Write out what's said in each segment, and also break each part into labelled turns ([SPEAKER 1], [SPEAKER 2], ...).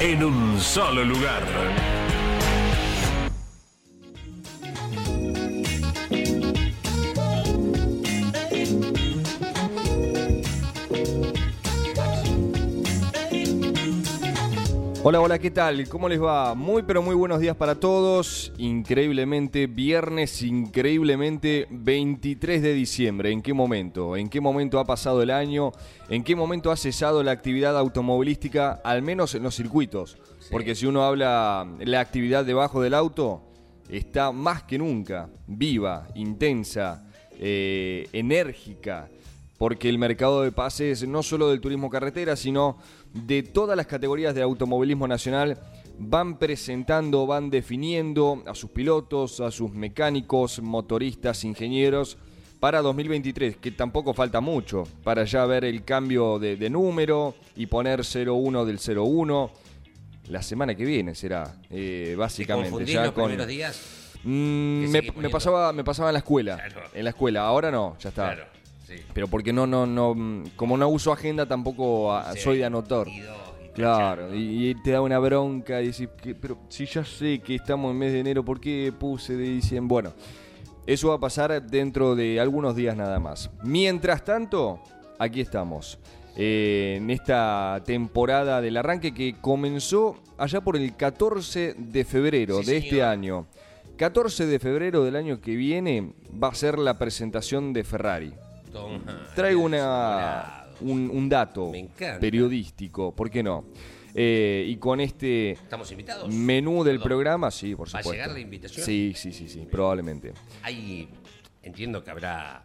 [SPEAKER 1] en un solo lugar.
[SPEAKER 2] Hola, hola, ¿qué tal? ¿Cómo les va? Muy, pero muy buenos días para todos. Increíblemente, viernes, increíblemente 23 de diciembre. ¿En qué momento? ¿En qué momento ha pasado el año? ¿En qué momento ha cesado la actividad automovilística, al menos en los circuitos? Porque si uno habla la actividad debajo del auto, está más que nunca viva, intensa, eh, enérgica porque el mercado de pases, no solo del turismo carretera, sino de todas las categorías de automovilismo nacional, van presentando, van definiendo a sus pilotos, a sus mecánicos, motoristas, ingenieros para 2023, que tampoco falta mucho para ya ver el cambio de, número y poner 01 del 01. La semana que viene será, eh, básicamente.
[SPEAKER 3] ya los con... primeros días?
[SPEAKER 2] Mm, me, pasaba, me pasaba en la escuela. En la escuela, ahora no, ya está. Claro. Pero porque no, no, no, como no uso agenda tampoco ah, soy de anotar. Claro, y, te da una bronca y decir, que, pero si ya sé que estamos en mes de enero, ¿por qué puse de diciembre? Bueno, eso va a pasar dentro de algunos días nada más. Mientras tanto, aquí estamos. Eh, en esta temporada del arranque que comenzó allá por el 14 de febrero de este año. 14 de febrero del año que viene va a ser la presentación de Ferrari. Traigo una, un, dato periodístico, ¿por qué no? Eh, y con este
[SPEAKER 3] ¿Estamos invitados?
[SPEAKER 2] menú del programa, sí, por supuesto.
[SPEAKER 3] ¿Va a llegar la invitación?
[SPEAKER 2] Sí, sí, sí, sí, probablemente.
[SPEAKER 3] Hay, entiendo que habrá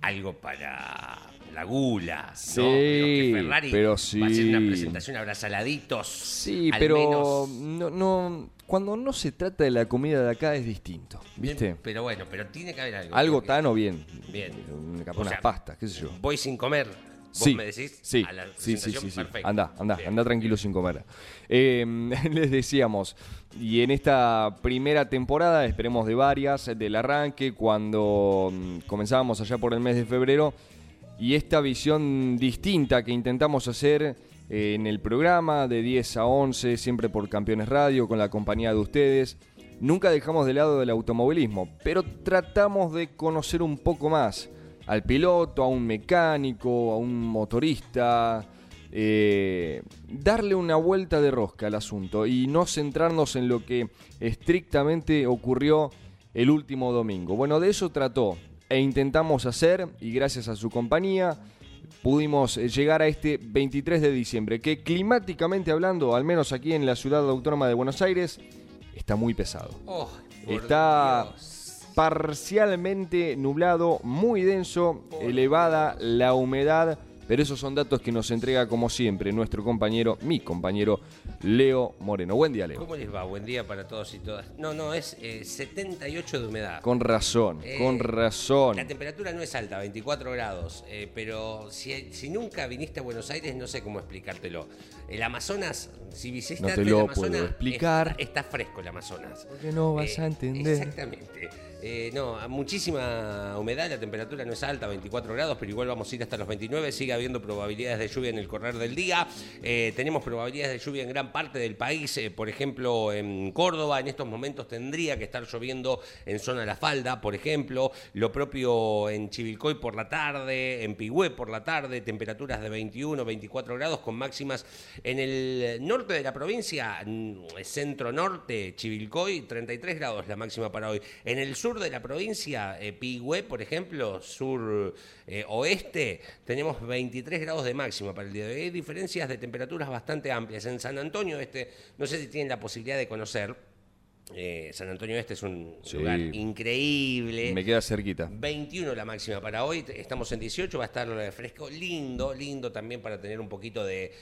[SPEAKER 3] algo para la gula,
[SPEAKER 2] sí, pero, sí.
[SPEAKER 3] va a ser una presentación, habrá saladitos.
[SPEAKER 2] Sí, pero no, no cuando no se trata de la comida de acá es distinto, ¿viste?
[SPEAKER 3] pero bueno, pero tiene que haber algo.
[SPEAKER 2] Algo tan o bien.
[SPEAKER 3] Bien.
[SPEAKER 2] Unas pastas, qué sé yo.
[SPEAKER 3] Voy sin comer. ¿Vos
[SPEAKER 2] sí,
[SPEAKER 3] me decís?
[SPEAKER 2] Sí, sí, sí, sí, Anda, anda, anda tranquilo sin comer. Eh, les decíamos, y en esta primera temporada, esperemos de varias, del arranque, cuando mm, comenzábamos allá por el mes de febrero, y esta visión distinta que intentamos hacer eh, en el programa de 10 a 11, siempre por Campeones Radio, con la compañía de ustedes. Nunca dejamos de lado el automovilismo, pero tratamos de conocer un poco más al piloto, a un mecánico, a un motorista, eh, darle una vuelta de rosca al asunto y no centrarnos en lo que estrictamente ocurrió el último domingo. Bueno, de eso trató e intentamos hacer y gracias a su compañía pudimos eh, llegar a este 23 de diciembre, que climáticamente hablando, al menos aquí en la ciudad autónoma de Buenos Aires, está muy pesado.
[SPEAKER 3] Oh,
[SPEAKER 2] está parcialmente nublado, muy denso, elevada la humedad pero esos son datos que nos entrega como siempre nuestro compañero, mi compañero Leo Moreno. Buen día, Leo.
[SPEAKER 3] ¿Cómo les va? Buen día para todos y todas. No, no, es 78 eh, de humedad.
[SPEAKER 2] Con razón, eh, con razón.
[SPEAKER 3] La temperatura no es alta, 24 grados, eh, pero si, si, nunca viniste a Buenos Aires, no sé cómo explicártelo. El Amazonas, si visitaste
[SPEAKER 2] no te lo puedo explicar.
[SPEAKER 3] Está, fresco el Amazonas.
[SPEAKER 2] Porque no vas a entender.
[SPEAKER 3] Exactamente. No, muchísima humedad, la temperatura no es alta, 24 grados, pero igual vamos a ir hasta los 29, sigue habiendo probabilidades de lluvia en el correr del día. Eh, tenemos probabilidades de lluvia en gran parte del país. Eh, por ejemplo, en Córdoba en estos momentos tendría que estar lloviendo en zona La Falda, por ejemplo. Lo propio en Chivilcoy por la tarde, en Pigüé por la tarde, temperaturas de 21, 24 grados con máximas en el norte de la provincia, centro-norte, Chivilcoy, 33 grados la máxima para hoy. En el sur de la provincia, eh, por ejemplo, sur-oeste, tenemos 23 grados de máxima para el día de hoy. Hay diferencias de temperaturas bastante amplias. En San Antonio, este, no sé si tienen la posibilidad de conocer. Eh, San Antonio Este es un lugar increíble.
[SPEAKER 2] Me queda cerquita.
[SPEAKER 3] 21 la máxima para hoy, estamos en 18, va a estar fresco, lindo, lindo también para tener un poquito de,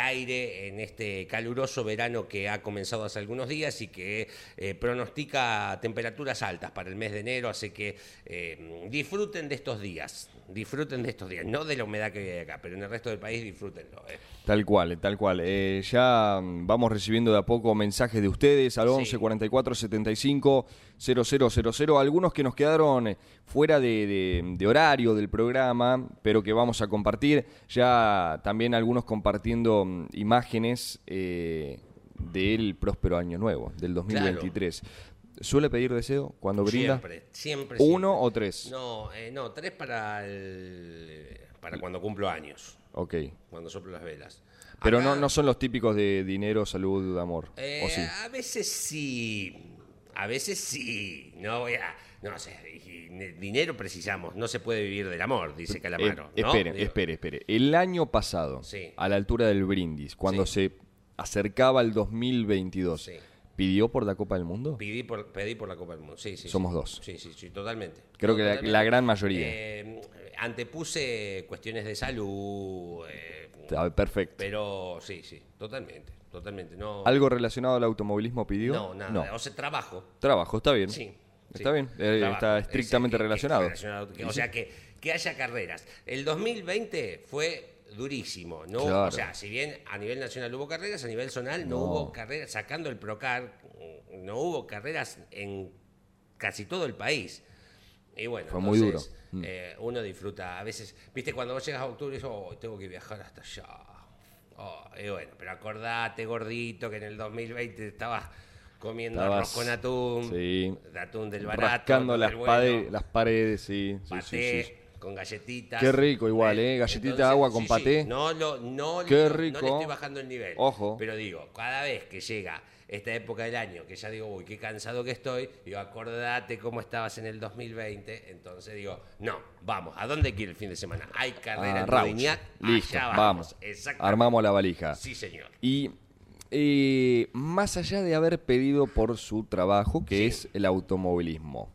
[SPEAKER 3] aire en este caluroso verano que ha comenzado hace algunos días y que eh, pronostica temperaturas altas para el mes de enero, así que eh, disfruten de estos días, disfruten de estos días, no de la humedad que hay acá, pero en el resto del país disfrútenlo.
[SPEAKER 2] Tal cual, tal cual. ya vamos recibiendo de a poco mensajes de ustedes al 11 75 0000. Algunos que nos quedaron eh, fuera de, horario del programa, pero que vamos a compartir. Ya también algunos compartiendo mm, imágenes eh, del próspero año nuevo, del 2023. ¿Suele pedir deseo cuando brinda?
[SPEAKER 3] Siempre, siempre.
[SPEAKER 2] ¿Uno o tres?
[SPEAKER 3] No, eh, no, tres para, para cuando cumplo años.
[SPEAKER 2] Ok.
[SPEAKER 3] Cuando soplo las velas.
[SPEAKER 2] Pero no, no son los típicos de dinero, salud, amor.
[SPEAKER 3] ¿o sí? A veces sí. A veces sí, no voy a. No sé, dinero precisamos, no se puede vivir del amor, dice Calamaro.
[SPEAKER 2] Eh, espere, espere, espere. El año pasado, a la altura del brindis, cuando se acercaba el 2022, ¿pidió por la Copa del Mundo?
[SPEAKER 3] Pedí por, pedí por la Copa del Mundo, sí, sí.
[SPEAKER 2] Somos dos.
[SPEAKER 3] Sí, sí, sí, totalmente.
[SPEAKER 2] Creo que La, gran mayoría.
[SPEAKER 3] Eh, antepuse cuestiones de salud. Eh,
[SPEAKER 2] perfecto.
[SPEAKER 3] Pero sí, sí, totalmente. Totalmente, no.
[SPEAKER 2] ¿Algo relacionado al automovilismo pidió?
[SPEAKER 3] No, nada. O sea, trabajo.
[SPEAKER 2] Trabajo, está bien. Sí. Está bien, eh, está estrictamente relacionado.
[SPEAKER 3] O sea, que, que haya carreras. El 2020 fue durísimo. ¿no? O sea, si bien a nivel nacional hubo carreras, a nivel zonal no, hubo carreras, sacando el Procar, no hubo carreras en casi todo el país. Y bueno,
[SPEAKER 2] fue muy duro.
[SPEAKER 3] Mm. Eh, uno disfruta. A veces, viste, cuando vos llegas a octubre, dices, oh, tengo que viajar hasta allá Oh, y bueno, pero acordate, gordito, que en el 2020 estabas comiendo arroz con atún,
[SPEAKER 2] sí.
[SPEAKER 3] atún del barato.
[SPEAKER 2] Rascando las, las paredes, sí.
[SPEAKER 3] Paté, con galletitas.
[SPEAKER 2] Qué rico igual, ¿eh? Galletita de agua con paté.
[SPEAKER 3] No, lo, no,
[SPEAKER 2] Qué rico.
[SPEAKER 3] no le estoy bajando el nivel.
[SPEAKER 2] Ojo.
[SPEAKER 3] Pero digo, cada vez que llega esta época del año, que ya digo, uy, qué cansado que estoy, digo, acordate cómo estabas en el 2020, entonces digo, no, vamos, ¿a dónde quiere el fin de semana? Hay carrera
[SPEAKER 2] ah, en Listo, vamos. Armamos la valija.
[SPEAKER 3] Sí, señor.
[SPEAKER 2] Y eh, más allá de haber pedido por su trabajo, que es el automovilismo,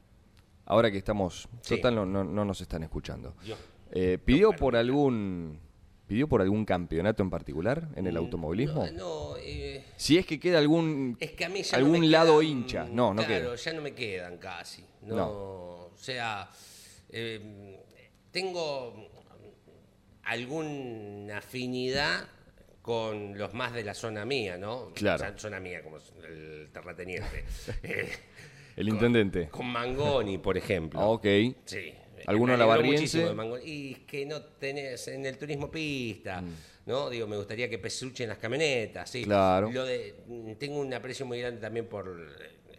[SPEAKER 2] ahora que estamos, total, no, no, nos están escuchando. Eh, ¿Pidió por algún ¿Pidió por algún campeonato en particular en el mm, automovilismo?
[SPEAKER 3] No, eh,
[SPEAKER 2] si es que queda algún, algún lado hincha. No, no
[SPEAKER 3] claro, ya no me quedan casi. No, O sea, eh, tengo alguna afinidad con los más de la zona mía, ¿no?
[SPEAKER 2] Claro.
[SPEAKER 3] zona mía, como el terrateniente.
[SPEAKER 2] el intendente.
[SPEAKER 3] Con Mangoni, por ejemplo.
[SPEAKER 2] Ah, ok.
[SPEAKER 3] Sí.
[SPEAKER 2] ¿Alguno lavarriense?
[SPEAKER 3] Y que no tenés en el turismo pista, mm. ¿no? Digo, me gustaría que pesuchen las camionetas, sí.
[SPEAKER 2] Claro.
[SPEAKER 3] Lo de, tengo un aprecio muy grande también por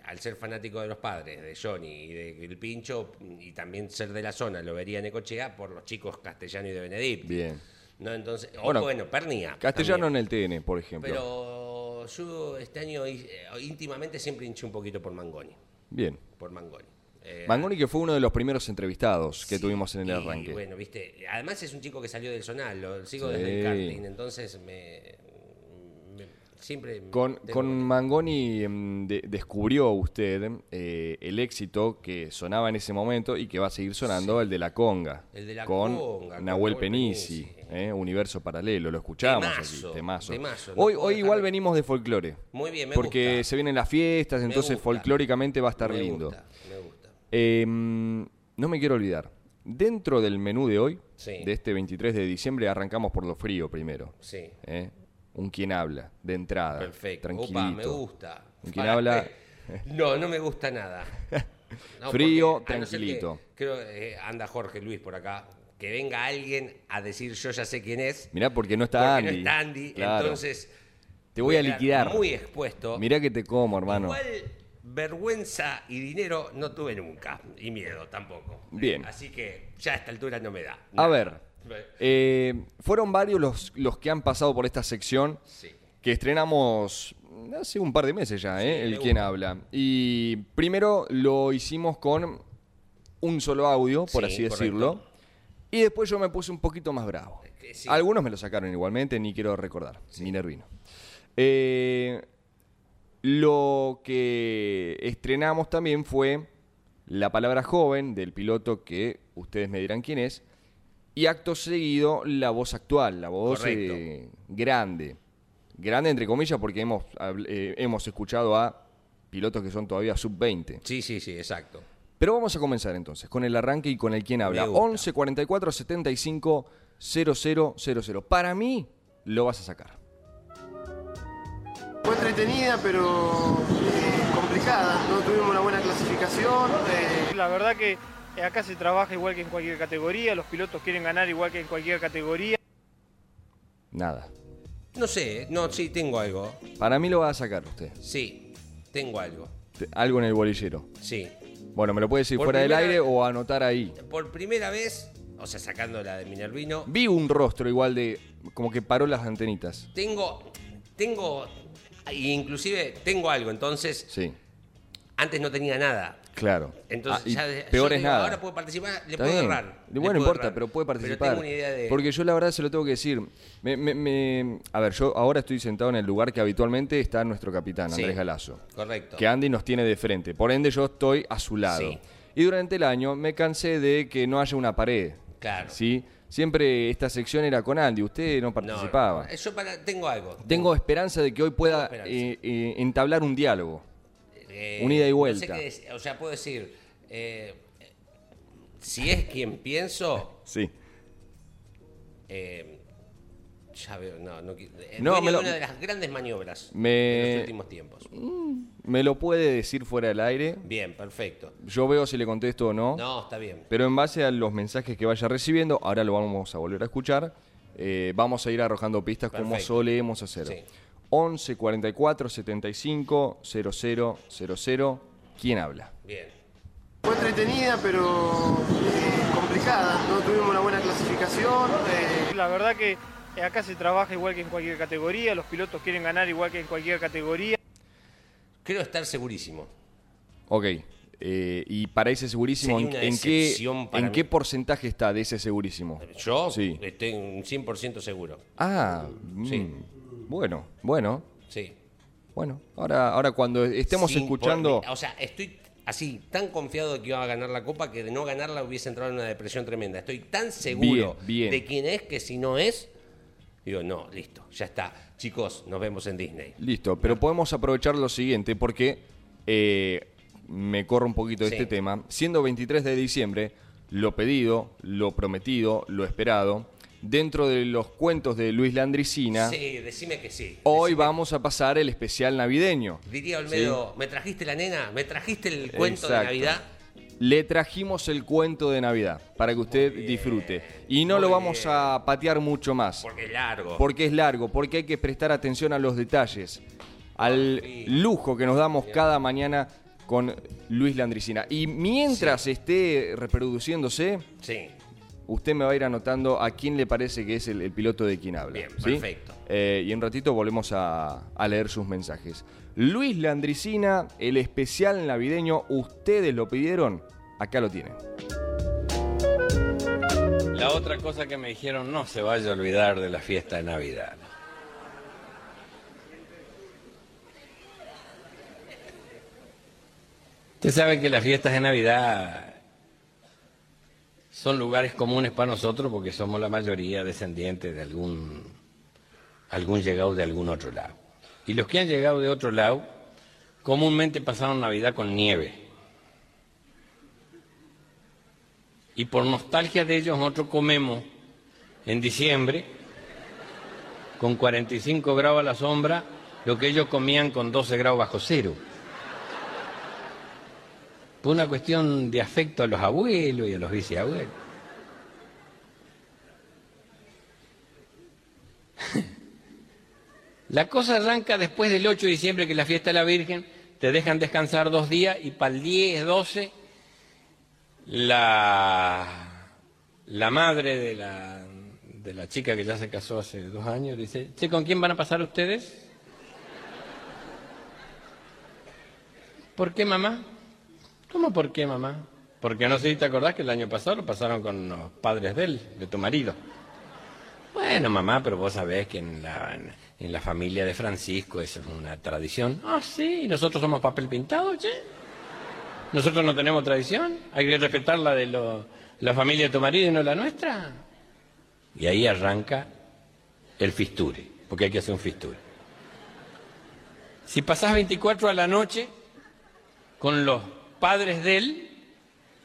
[SPEAKER 3] al ser fanático de los padres, de Johnny y del Pincho, y también ser de la zona, lo vería en Ecochea por los chicos Castellano y de Benedict.
[SPEAKER 2] Bien.
[SPEAKER 3] ¿No? Entonces, bueno, bueno, Pernia.
[SPEAKER 2] Castellano en el TN, por ejemplo.
[SPEAKER 3] Pero yo este año íntimamente siempre hinché un poquito por Mangoni.
[SPEAKER 2] Bien.
[SPEAKER 3] Por Mangoni.
[SPEAKER 2] Eh, Mangoni que fue uno de los primeros entrevistados que tuvimos en el arranque.
[SPEAKER 3] Bueno, viste, además es un chico que salió del Zonal, lo sigo desde el karting, entonces me, siempre...
[SPEAKER 2] Con, con Mangoni em, descubrió usted eh, el éxito que sonaba en ese momento y que va a seguir sonando, el de la conga.
[SPEAKER 3] El de la
[SPEAKER 2] con
[SPEAKER 3] conga.
[SPEAKER 2] Nahuel Penisi, eh, Universo Paralelo, lo escuchamos
[SPEAKER 3] temazo,
[SPEAKER 2] aquí, hoy hoy igual venimos de folclore.
[SPEAKER 3] Muy bien, me
[SPEAKER 2] Porque se vienen las fiestas, entonces folclóricamente va a estar lindo. Em, no me quiero olvidar. Dentro del menú de hoy, de este 23 de diciembre, arrancamos por lo frío primero.
[SPEAKER 3] Sí.
[SPEAKER 2] ¿Eh? Un quien habla, de entrada.
[SPEAKER 3] Perfecto.
[SPEAKER 2] Tranquilito.
[SPEAKER 3] Opa, me gusta.
[SPEAKER 2] Un quien habla.
[SPEAKER 3] No, no me gusta nada.
[SPEAKER 2] frío, tranquilito.
[SPEAKER 3] creo eh, anda Jorge Luis por acá, que venga alguien a decir yo ya sé quién es.
[SPEAKER 2] Mirá, porque no está
[SPEAKER 3] porque
[SPEAKER 2] Andy.
[SPEAKER 3] no está Andy,
[SPEAKER 2] Claro.
[SPEAKER 3] entonces
[SPEAKER 2] Te voy a liquidar.
[SPEAKER 3] Muy expuesto.
[SPEAKER 2] Mirá que te como, hermano.
[SPEAKER 3] Igual vergüenza y dinero no tuve nunca. Y miedo tampoco.
[SPEAKER 2] Bien.
[SPEAKER 3] Así que ya a esta altura no me da.
[SPEAKER 2] A ver, eh, fueron varios los, los que han pasado por esta sección
[SPEAKER 3] Sí.
[SPEAKER 2] que estrenamos hace un par de meses ya, ¿eh? El quien habla. Y primero lo hicimos con un solo audio, por
[SPEAKER 3] Sí,
[SPEAKER 2] así decirlo.
[SPEAKER 3] correcto.
[SPEAKER 2] Y después yo me puse un poquito más bravo.
[SPEAKER 3] sí.
[SPEAKER 2] Algunos me lo sacaron igualmente, ni quiero recordar, Minervino. Eh, lo que estrenamos también fue la palabra joven del piloto que ustedes me dirán quién es. Y acto seguido la voz actual, la voz eh, grande. Grande entre comillas porque hemos, eh, hemos escuchado a pilotos que son todavía sub-20.
[SPEAKER 3] Sí, sí, sí, exacto.
[SPEAKER 2] Pero vamos a comenzar entonces con el arranque y con el quien habla.
[SPEAKER 3] Me gusta.
[SPEAKER 2] 11 44 75 00 00. Para mí lo vas a sacar.
[SPEAKER 4] Fue entretenida, pero eh, complicada. No tuvimos una buena clasificación. eh,
[SPEAKER 5] La verdad que eh, acá se trabaja igual que en cualquier categoría, los pilotos quieren ganar igual que en cualquier categoría.
[SPEAKER 2] Nada.
[SPEAKER 3] No sé, no, sí, tengo algo.
[SPEAKER 2] Para mí lo va a sacar usted.
[SPEAKER 3] Sí, tengo algo.
[SPEAKER 2] Algo en el bolillero.
[SPEAKER 3] Sí.
[SPEAKER 2] Bueno, me lo puede decir
[SPEAKER 3] Por
[SPEAKER 2] fuera del aire
[SPEAKER 3] vez-
[SPEAKER 2] o anotar ahí.
[SPEAKER 3] Por primera vez, o sea, sacando la de Minervino,
[SPEAKER 2] Vi un rostro igual de. como que paró las antenitas.
[SPEAKER 3] tengo, tengo, inclusive tengo algo. Entonces,
[SPEAKER 2] Sí,
[SPEAKER 3] antes no tenía nada.
[SPEAKER 2] Claro.
[SPEAKER 3] Entonces,
[SPEAKER 2] Ah,
[SPEAKER 3] ya
[SPEAKER 2] peor
[SPEAKER 3] yo
[SPEAKER 2] es
[SPEAKER 3] digo,
[SPEAKER 2] nada.
[SPEAKER 3] Ahora puedo participar, le
[SPEAKER 2] Está
[SPEAKER 3] puedo
[SPEAKER 2] bien.
[SPEAKER 3] errar.
[SPEAKER 2] Bueno, no importa,
[SPEAKER 3] errar.
[SPEAKER 2] pero puede participar.
[SPEAKER 3] Pero tengo una idea de.
[SPEAKER 2] Porque yo la verdad se lo tengo que decir. Me- me- me- a ver, yo ahora estoy sentado en el lugar que habitualmente está nuestro capitán,
[SPEAKER 3] Sí.
[SPEAKER 2] Andrés Galazo.
[SPEAKER 3] Correcto.
[SPEAKER 2] Que Andy nos tiene de frente. Por ende, yo estoy a su lado.
[SPEAKER 3] Sí.
[SPEAKER 2] Y durante el año me cansé de que no haya una pared.
[SPEAKER 3] Claro.
[SPEAKER 2] ¿sí? Siempre esta sección era con Andy, usted no participaba.
[SPEAKER 3] no, yo para- tengo algo.
[SPEAKER 2] Tengo esperanza de que hoy pueda
[SPEAKER 3] Tengo
[SPEAKER 2] eh, eh, entablar un diálogo.
[SPEAKER 3] Eh,
[SPEAKER 2] Un ida y
[SPEAKER 3] no sé
[SPEAKER 2] vuelta.
[SPEAKER 3] qué o sea, puedo decir, eh, si es quien pienso,
[SPEAKER 2] Sí.
[SPEAKER 3] eh, ya veo, no, no, eh,
[SPEAKER 2] No, me lo-
[SPEAKER 3] una de las grandes maniobras
[SPEAKER 2] Me-
[SPEAKER 3] de los últimos tiempos.
[SPEAKER 2] Me lo puede decir fuera del aire.
[SPEAKER 3] Bien, perfecto.
[SPEAKER 2] Yo veo si le contesto o no.
[SPEAKER 3] No, está bien.
[SPEAKER 2] Pero en base a los mensajes que vaya recibiendo, ahora lo vamos a volver a escuchar, eh, vamos a ir arrojando pistas como
[SPEAKER 3] Perfecto.
[SPEAKER 2] solemos hacer.
[SPEAKER 3] Sí.
[SPEAKER 2] 11 44 75 00 00. ¿Quién habla?
[SPEAKER 3] Bien.
[SPEAKER 4] fue entretenida, pero eh, complicada. No tuvimos una buena clasificación. eh,
[SPEAKER 5] La verdad que eh, acá se trabaja igual que en cualquier categoría, los pilotos quieren ganar igual que en cualquier categoría.
[SPEAKER 3] Creo estar segurísimo.
[SPEAKER 2] Ok. eh, y para ese segurísimo, ¿en, qué, ¿en qué porcentaje está de ese segurísimo?
[SPEAKER 3] Yo
[SPEAKER 2] Sí.
[SPEAKER 3] estoy un 100% seguro.
[SPEAKER 2] Ah,
[SPEAKER 3] Sí.
[SPEAKER 2] mm, bueno, bueno,
[SPEAKER 3] Sí.
[SPEAKER 2] bueno. Ahora, ahora cuando estemos
[SPEAKER 3] Sin
[SPEAKER 2] escuchando...
[SPEAKER 3] por- o sea, estoy así, tan confiado de que iba a ganar la copa que de no ganarla hubiese entrado en una depresión tremenda. Estoy tan seguro
[SPEAKER 2] Bien, bien.
[SPEAKER 3] de quién es que si no es, digo, no, listo, ya está. Chicos, nos vemos en Disney.
[SPEAKER 2] Listo, pero podemos aprovechar lo siguiente porque eh, me corro un poquito de
[SPEAKER 3] Sí.
[SPEAKER 2] este tema. Siendo 23 de diciembre, lo pedido, lo prometido, lo esperado, dentro de los cuentos de Luis Landricina,
[SPEAKER 3] Sí, decime que sí.
[SPEAKER 2] hoy
[SPEAKER 3] Decime-
[SPEAKER 2] vamos a pasar el especial navideño.
[SPEAKER 3] Diría Olmedo, ¿me trajiste la nena? ¿Me trajiste el cuento de. Navidad?
[SPEAKER 2] Le trajimos el cuento de Navidad para que usted disfrute. Y no
[SPEAKER 3] muy
[SPEAKER 2] lo vamos
[SPEAKER 3] bien.
[SPEAKER 2] a patear mucho más.
[SPEAKER 3] Porque es largo.
[SPEAKER 2] Porque es largo, porque hay que prestar atención a los detalles, al
[SPEAKER 3] Sí.
[SPEAKER 2] lujo que nos damos cada mañana con Luis Landricina. Y mientras esté reproduciéndose,
[SPEAKER 3] Sí.
[SPEAKER 2] Usted me va a ir anotando a quién le parece que es el, el piloto de quien habla.
[SPEAKER 3] Bien,
[SPEAKER 2] ¿sí?
[SPEAKER 3] perfecto.
[SPEAKER 2] Eh, y en ratito volvemos a, a leer sus mensajes. Luis Landricina, el especial navideño, ustedes lo pidieron, acá lo tienen.
[SPEAKER 6] La otra cosa que me dijeron, no se vaya a olvidar de la fiesta de Navidad. Usted sabe que las fiestas de Navidad son lugares comunes para nosotros porque somos la mayoría descendientes de algún, algún llegado de algún otro lado. Y los que han llegado de otro lado comúnmente pasaron Navidad con nieve. Y por nostalgia de ellos nosotros comemos en diciembre con 45 grados a la sombra lo que ellos comían con 12 grados bajo cero por una cuestión de afecto a los abuelos y a los viceabuelos. La cosa arranca después del 8 de diciembre, que es la fiesta de la Virgen, te dejan descansar dos días y para el 10, 12, la, la madre de la, de la chica que ya se casó hace dos años dice, che, ¿con quién van a pasar ustedes? ¿Por qué, mamá? ¿Cómo por qué mamá? Porque no sé si te acordás que el año pasado lo pasaron con los padres de él, de tu marido. Bueno, mamá, pero vos sabés que en la, en la familia de Francisco es una tradición. Ah, sí, nosotros somos papel pintado, che. Nosotros no tenemos tradición. Hay que respetar la de la familia de tu marido y no la nuestra. Y ahí arranca el fisture, porque hay que hacer un fisture. Si pasás 24 a la noche con los padres de él,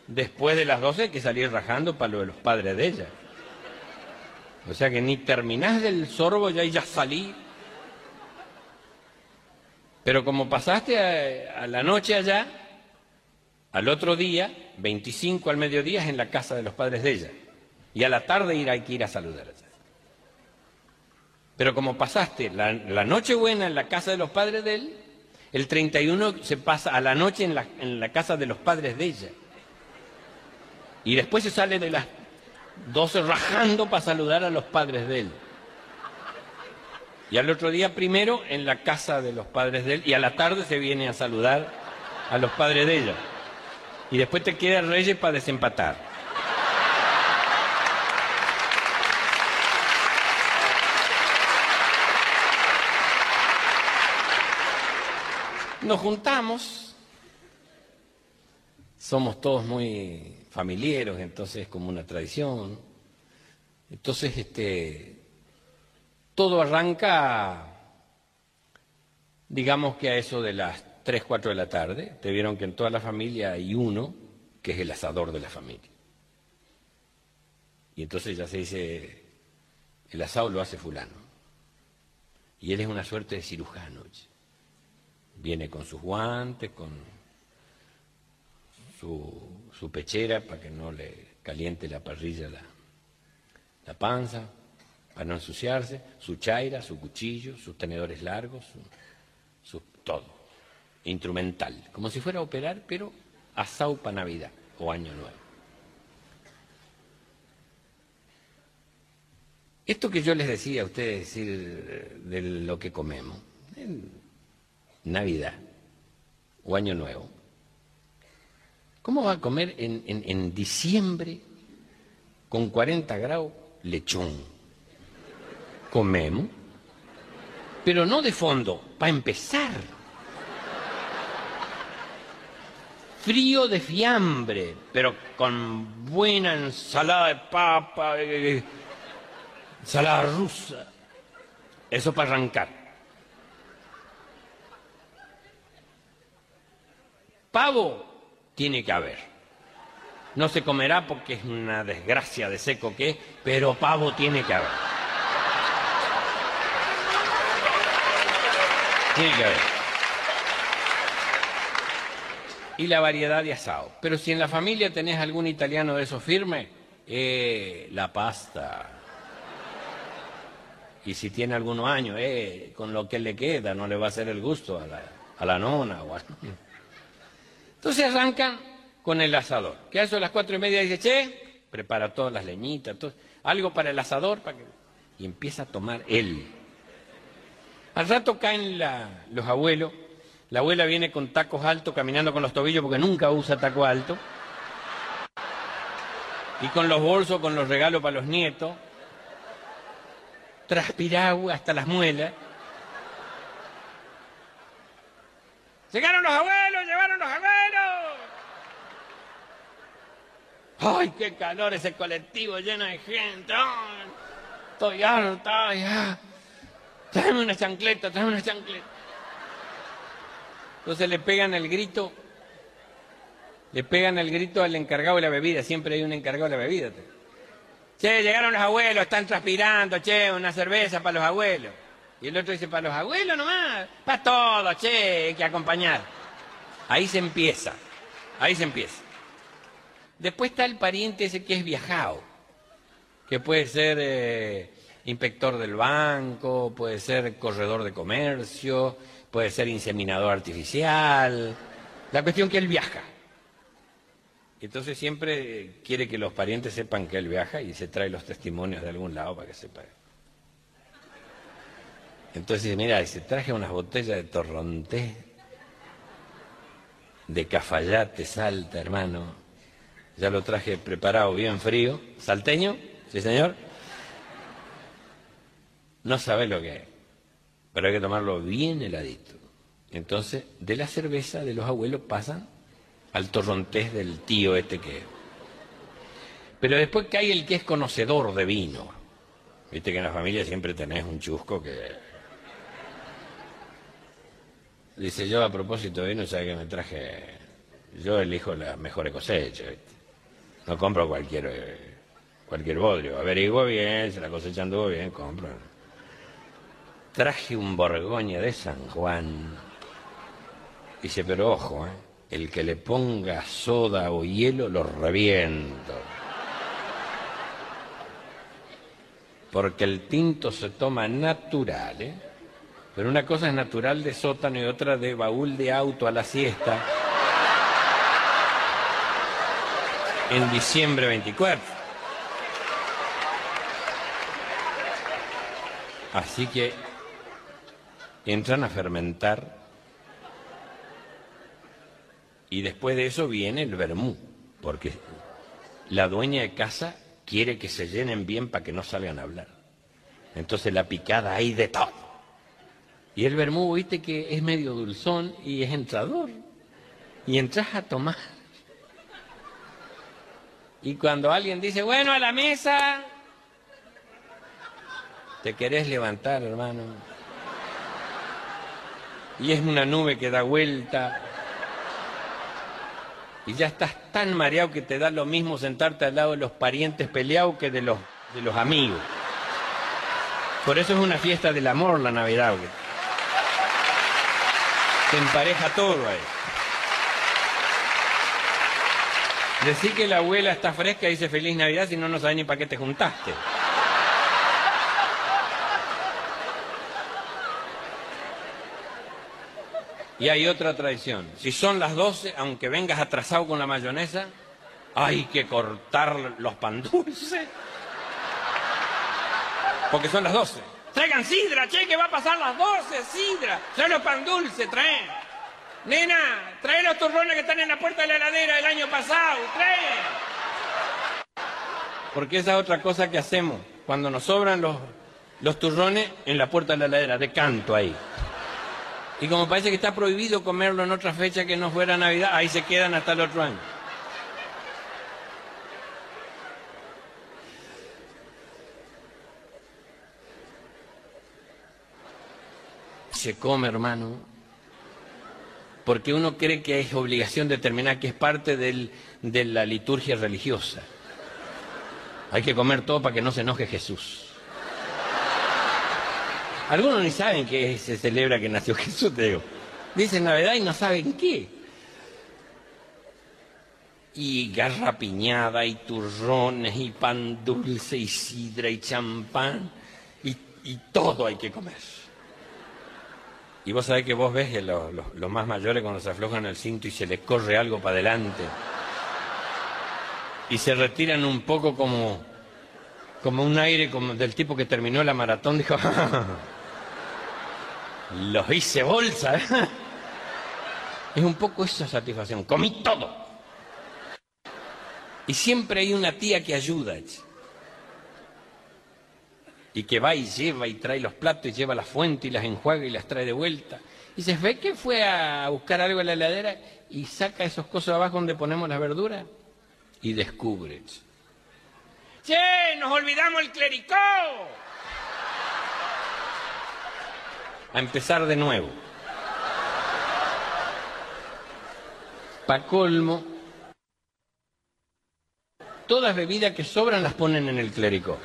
[SPEAKER 6] después de las 12 hay que salir rajando para lo de los padres de ella. O sea que ni terminás del sorbo ya y ya salí. Pero como pasaste a, la noche allá, al otro día, 25 al mediodía, es en la casa de los padres de ella. Y a la tarde ir, hay que ir a saludar. Pero como pasaste la, noche buena en la casa de los padres de él, el 31 se pasa a la noche en la, casa de los padres de ella. Y después se sale de las 12 rajando para saludar a los padres de él. Y al otro día primero en la casa de los padres de él y a la tarde se viene a saludar a los padres de ella. Y después te queda Reyes para desempatar. Nos juntamos, somos todos muy familiares, entonces es como una tradición. Entonces, este, todo arranca, digamos que a eso de las 3, 4 de la tarde. Te vieron que en toda la familia hay uno que es el asador de la familia. Y entonces ya se dice, el asado lo hace fulano. Y él es una suerte de cirujano. Viene con sus guantes, con su, su pechera para que no le caliente la parrilla la, la panza, para no ensuciarse, su chaira, su cuchillo, sus tenedores largos, su, todo, instrumental, como si fuera a operar, pero a Saupa Navidad o Año Nuevo. Esto que yo les decía a ustedes decir de lo que comemos, Navidad o Año Nuevo, ¿cómo va a comer en, en diciembre con 40 grados lechón? comemos, pero no de fondo, para empezar. Frío de fiambre, pero con buena ensalada de papa, eh, eh, ensalada rusa. Eso para arrancar. Pavo tiene que haber. No se comerá porque es una desgracia de seco que es, pero pavo tiene que haber. Tiene que haber. Y la variedad de asado. Pero si en la familia tenés algún italiano de esos firmes, eh, la pasta. Y si tiene algunos años, eh, con lo que le queda, no le va a hacer el gusto a la, a la nona. O Entonces arrancan con el asador. Que a eso a las cuatro y media dice, che, prepara todas las leñitas, algo para el asador, y empieza a tomar él al rato caen los abuelos, la abuela viene con tacos altos caminando con los tobillos porque nunca usa taco alto, y con los bolsos, con los regalos para los nietos, transpirado hasta las muelas. Llegaron los abuelos, llegaron los abuelos. ¡Ay, qué calor ese colectivo lleno de gente! estoy harto, ya. Tráeme una chancleta, tráeme una chancleta. Entonces le pegan el grito, le pegan el grito al encargado de la bebida, siempre hay un encargado de la bebida. Che, llegaron los abuelos, están transpirando, che, una cerveza para los abuelos. Y el otro dice, para los abuelos nomás, para todos, che, hay que acompañar. Ahí se empieza, ahí se empieza. Después está el pariente ese que es viajado, que puede ser... Eh, inspector del banco, puede ser corredor de comercio, puede ser inseminador artificial. La cuestión que él viaja. Entonces siempre quiere que los parientes sepan que él viaja y se trae los testimonios de algún lado para que sepan. Entonces, mira, se traje unas botellas de torrontés, de cafayate, salta, hermano. Ya lo traje preparado bien frío. ¿Salteño? Sí, señor. No sabe lo que es, pero hay que tomarlo bien heladito. Entonces, de la cerveza de los abuelos pasan al torrontés del tío este que... Pero después que hay el que es conocedor de vino. Viste que en la familia siempre tenés un chusco que... Dice yo a propósito de vino, ¿sabes que me traje? Yo elijo las mejores cosechas, No compro cualquier, cualquier bodrio. Averiguo bien, si la cosecha anduvo bien, compro. Traje un Borgoña de San Juan. Dice, pero ojo, ¿eh? el que le ponga soda o hielo lo reviento. Porque el tinto se toma natural, ¿eh? Pero una cosa es natural de sótano y otra de baúl de auto a la siesta. En diciembre 24. Así que entran a fermentar y después de eso viene el vermú, porque la dueña de casa quiere que se llenen bien para que no salgan a hablar. Entonces la picada hay de todo. Y el vermú, viste que es medio dulzón y es entrador. Y entras a tomar. Y cuando alguien dice, bueno, a la mesa, te querés levantar, hermano. Y es una nube que da vuelta y ya estás tan mareado que te da lo mismo sentarte al lado de los parientes peleados que de los, de los amigos. Por eso es una fiesta del amor la Navidad. Te empareja todo ahí. Decir que la abuela está fresca y dice feliz Navidad si no no sabe ni para qué te juntaste. Y hay otra tradición. Si son las 12, aunque vengas atrasado con la mayonesa, hay que cortar los pan dulces. Porque son las 12. Traigan sidra, che, que va a pasar las 12, sidra. Los pan dulces, trae. Nena, trae los turrones que están en la puerta de la heladera del año pasado, trae. Porque esa es otra cosa que hacemos. Cuando nos sobran los, los turrones en la puerta de la heladera, de canto ahí. Y como parece que está prohibido comerlo en otra fecha que no fuera Navidad, ahí se quedan hasta el otro año. Se come, hermano, porque uno cree que es obligación determinar que es parte de la liturgia religiosa. Hay que comer todo para que no se enoje Jesús. Algunos ni saben que se celebra que nació Jesús, te digo. Dicen Navidad y no saben qué. Y garrapiñada, y turrones, y pan dulce, y sidra, y champán, y, todo hay que comer. Y vos sabés que vos ves que los, más mayores cuando se aflojan el cinto y se les corre algo para adelante. Y se retiran un poco como, como un aire como del tipo que terminó la maratón, dijo, los hice bolsa. Es un poco esa satisfacción. Comí todo. Y siempre hay una tía que ayuda. Y que va y lleva y trae los platos y lleva la fuente y las enjuaga y las trae de vuelta. Y se ve que fue a buscar algo en la heladera y saca esos cosas abajo donde ponemos las verduras y descubre. ¡Che! ¡Nos olvidamos el clericó! a empezar de nuevo. Pa' colmo, todas bebidas que sobran las ponen en el clérico.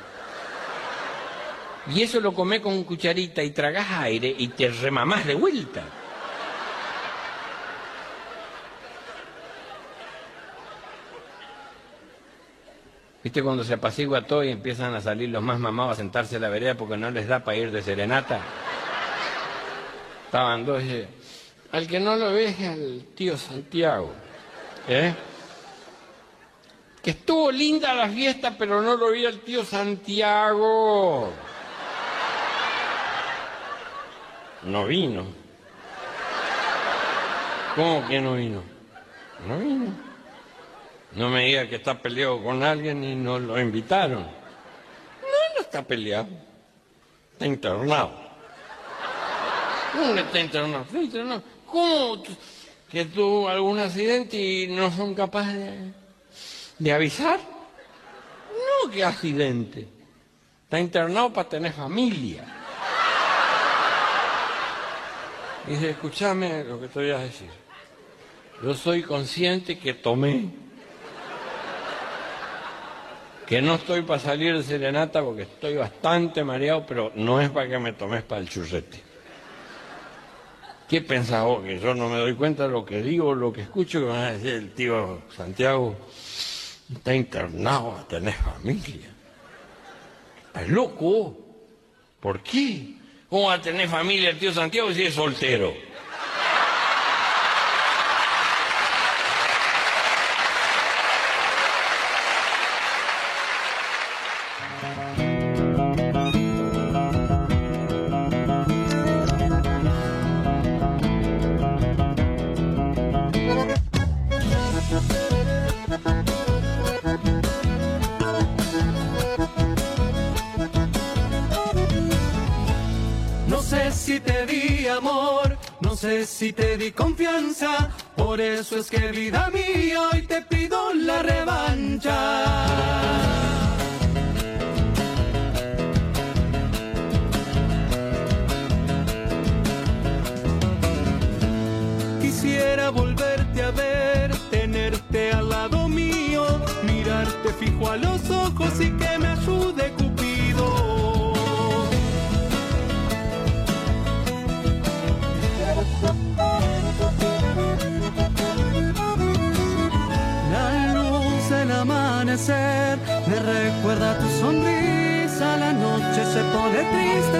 [SPEAKER 6] Y eso lo comé con cucharita y tragas aire y te remamás de vuelta. ¿Viste cuando se apacigua todo y empiezan a salir los más mamados a sentarse a la vereda porque no les da para ir de serenata? Estaban dos y al que no lo ve es al tío Santiago. ¿Eh? Que estuvo linda la fiesta, pero no lo vi al tío Santiago. No vino. ¿Cómo que no vino? No vino. No me diga que está peleado con alguien y no lo invitaron. No, no está peleado. Está internado. ¿Cómo que está internado? ¿Cómo? ¿Que tuvo algún accidente y no son capaces de, de avisar? No, ¿qué accidente? Está internado para tener familia. Dice, escúchame lo que te voy a decir. Yo soy consciente que tomé. Que no estoy para salir de serenata porque estoy bastante mareado, pero no es para que me tomes para el churrete. ¿Qué pensás vos? Que yo no me doy cuenta de lo que digo, lo que escucho, que van a decir el tío Santiago está internado a tener familia. ¿Estás loco? ¿Por qué? ¿Cómo a tener familia el tío Santiago si es soltero?
[SPEAKER 7] Si te di confianza, por eso es que vida mía hoy te pido la revancha.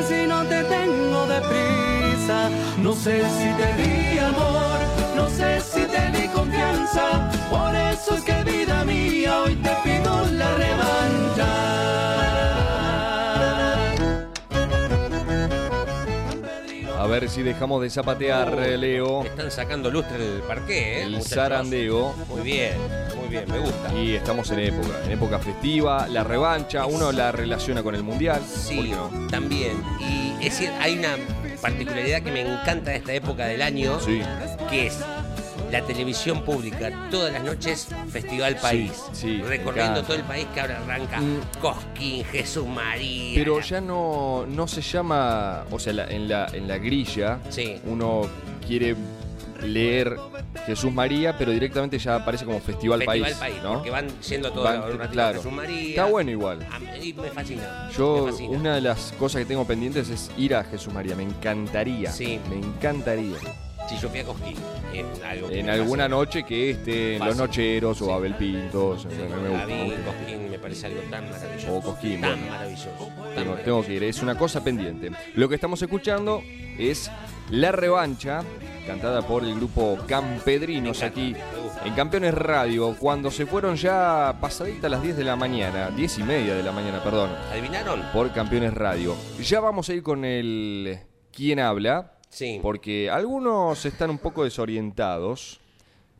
[SPEAKER 7] Si no te tengo de prisa. No sé si te di amor, no sé si te di confianza. Por eso es que vida mía hoy te pido la revancha.
[SPEAKER 2] A ver si dejamos de zapatear, oh, Leo.
[SPEAKER 3] Están sacando lustre del parque, ¿eh?
[SPEAKER 2] El zarandeo.
[SPEAKER 3] Muy bien bien, me gusta.
[SPEAKER 2] Y estamos en época, en época festiva, la revancha, uno la relaciona con el mundial.
[SPEAKER 3] Sí, también. Y es, hay una particularidad que me encanta de esta época del año, que es la televisión pública, todas las noches, Festival País. recorriendo todo el país que ahora arranca mm. Cosquín, Jesús María.
[SPEAKER 2] Pero ya no, no se llama, o sea, en, la, en la grilla, uno quiere leer Jesús María, pero directamente ya aparece como Festival,
[SPEAKER 3] Festival
[SPEAKER 2] País.
[SPEAKER 3] ¿no? Porque van siendo todas
[SPEAKER 2] claro. Jesús María. Está bueno igual.
[SPEAKER 3] A mí me fascina.
[SPEAKER 2] Yo, una de las cosas que tengo pendientes es ir a Jesús María. Me encantaría. Sí. Me encantaría.
[SPEAKER 3] Si yo fui a Cosquín.
[SPEAKER 2] En, alguna noche que esté en Los Nocheros o Abel Pintos.
[SPEAKER 3] me, gusta, Cosquín me parece algo tan maravilloso. O
[SPEAKER 2] Cosquín,
[SPEAKER 3] tan maravilloso.
[SPEAKER 2] tengo, tengo que ir. Es una cosa pendiente. Lo que estamos escuchando es La Revancha cantada por el grupo Campedrinos aquí en Campeones Radio, cuando se fueron ya pasaditas las 10 de la mañana, 10 y media de la mañana, perdón.
[SPEAKER 3] ¿Adivinaron?
[SPEAKER 2] Por Campeones Radio. Ya vamos a ir con el ¿Quién habla?
[SPEAKER 3] Sí.
[SPEAKER 2] Porque algunos están un poco desorientados.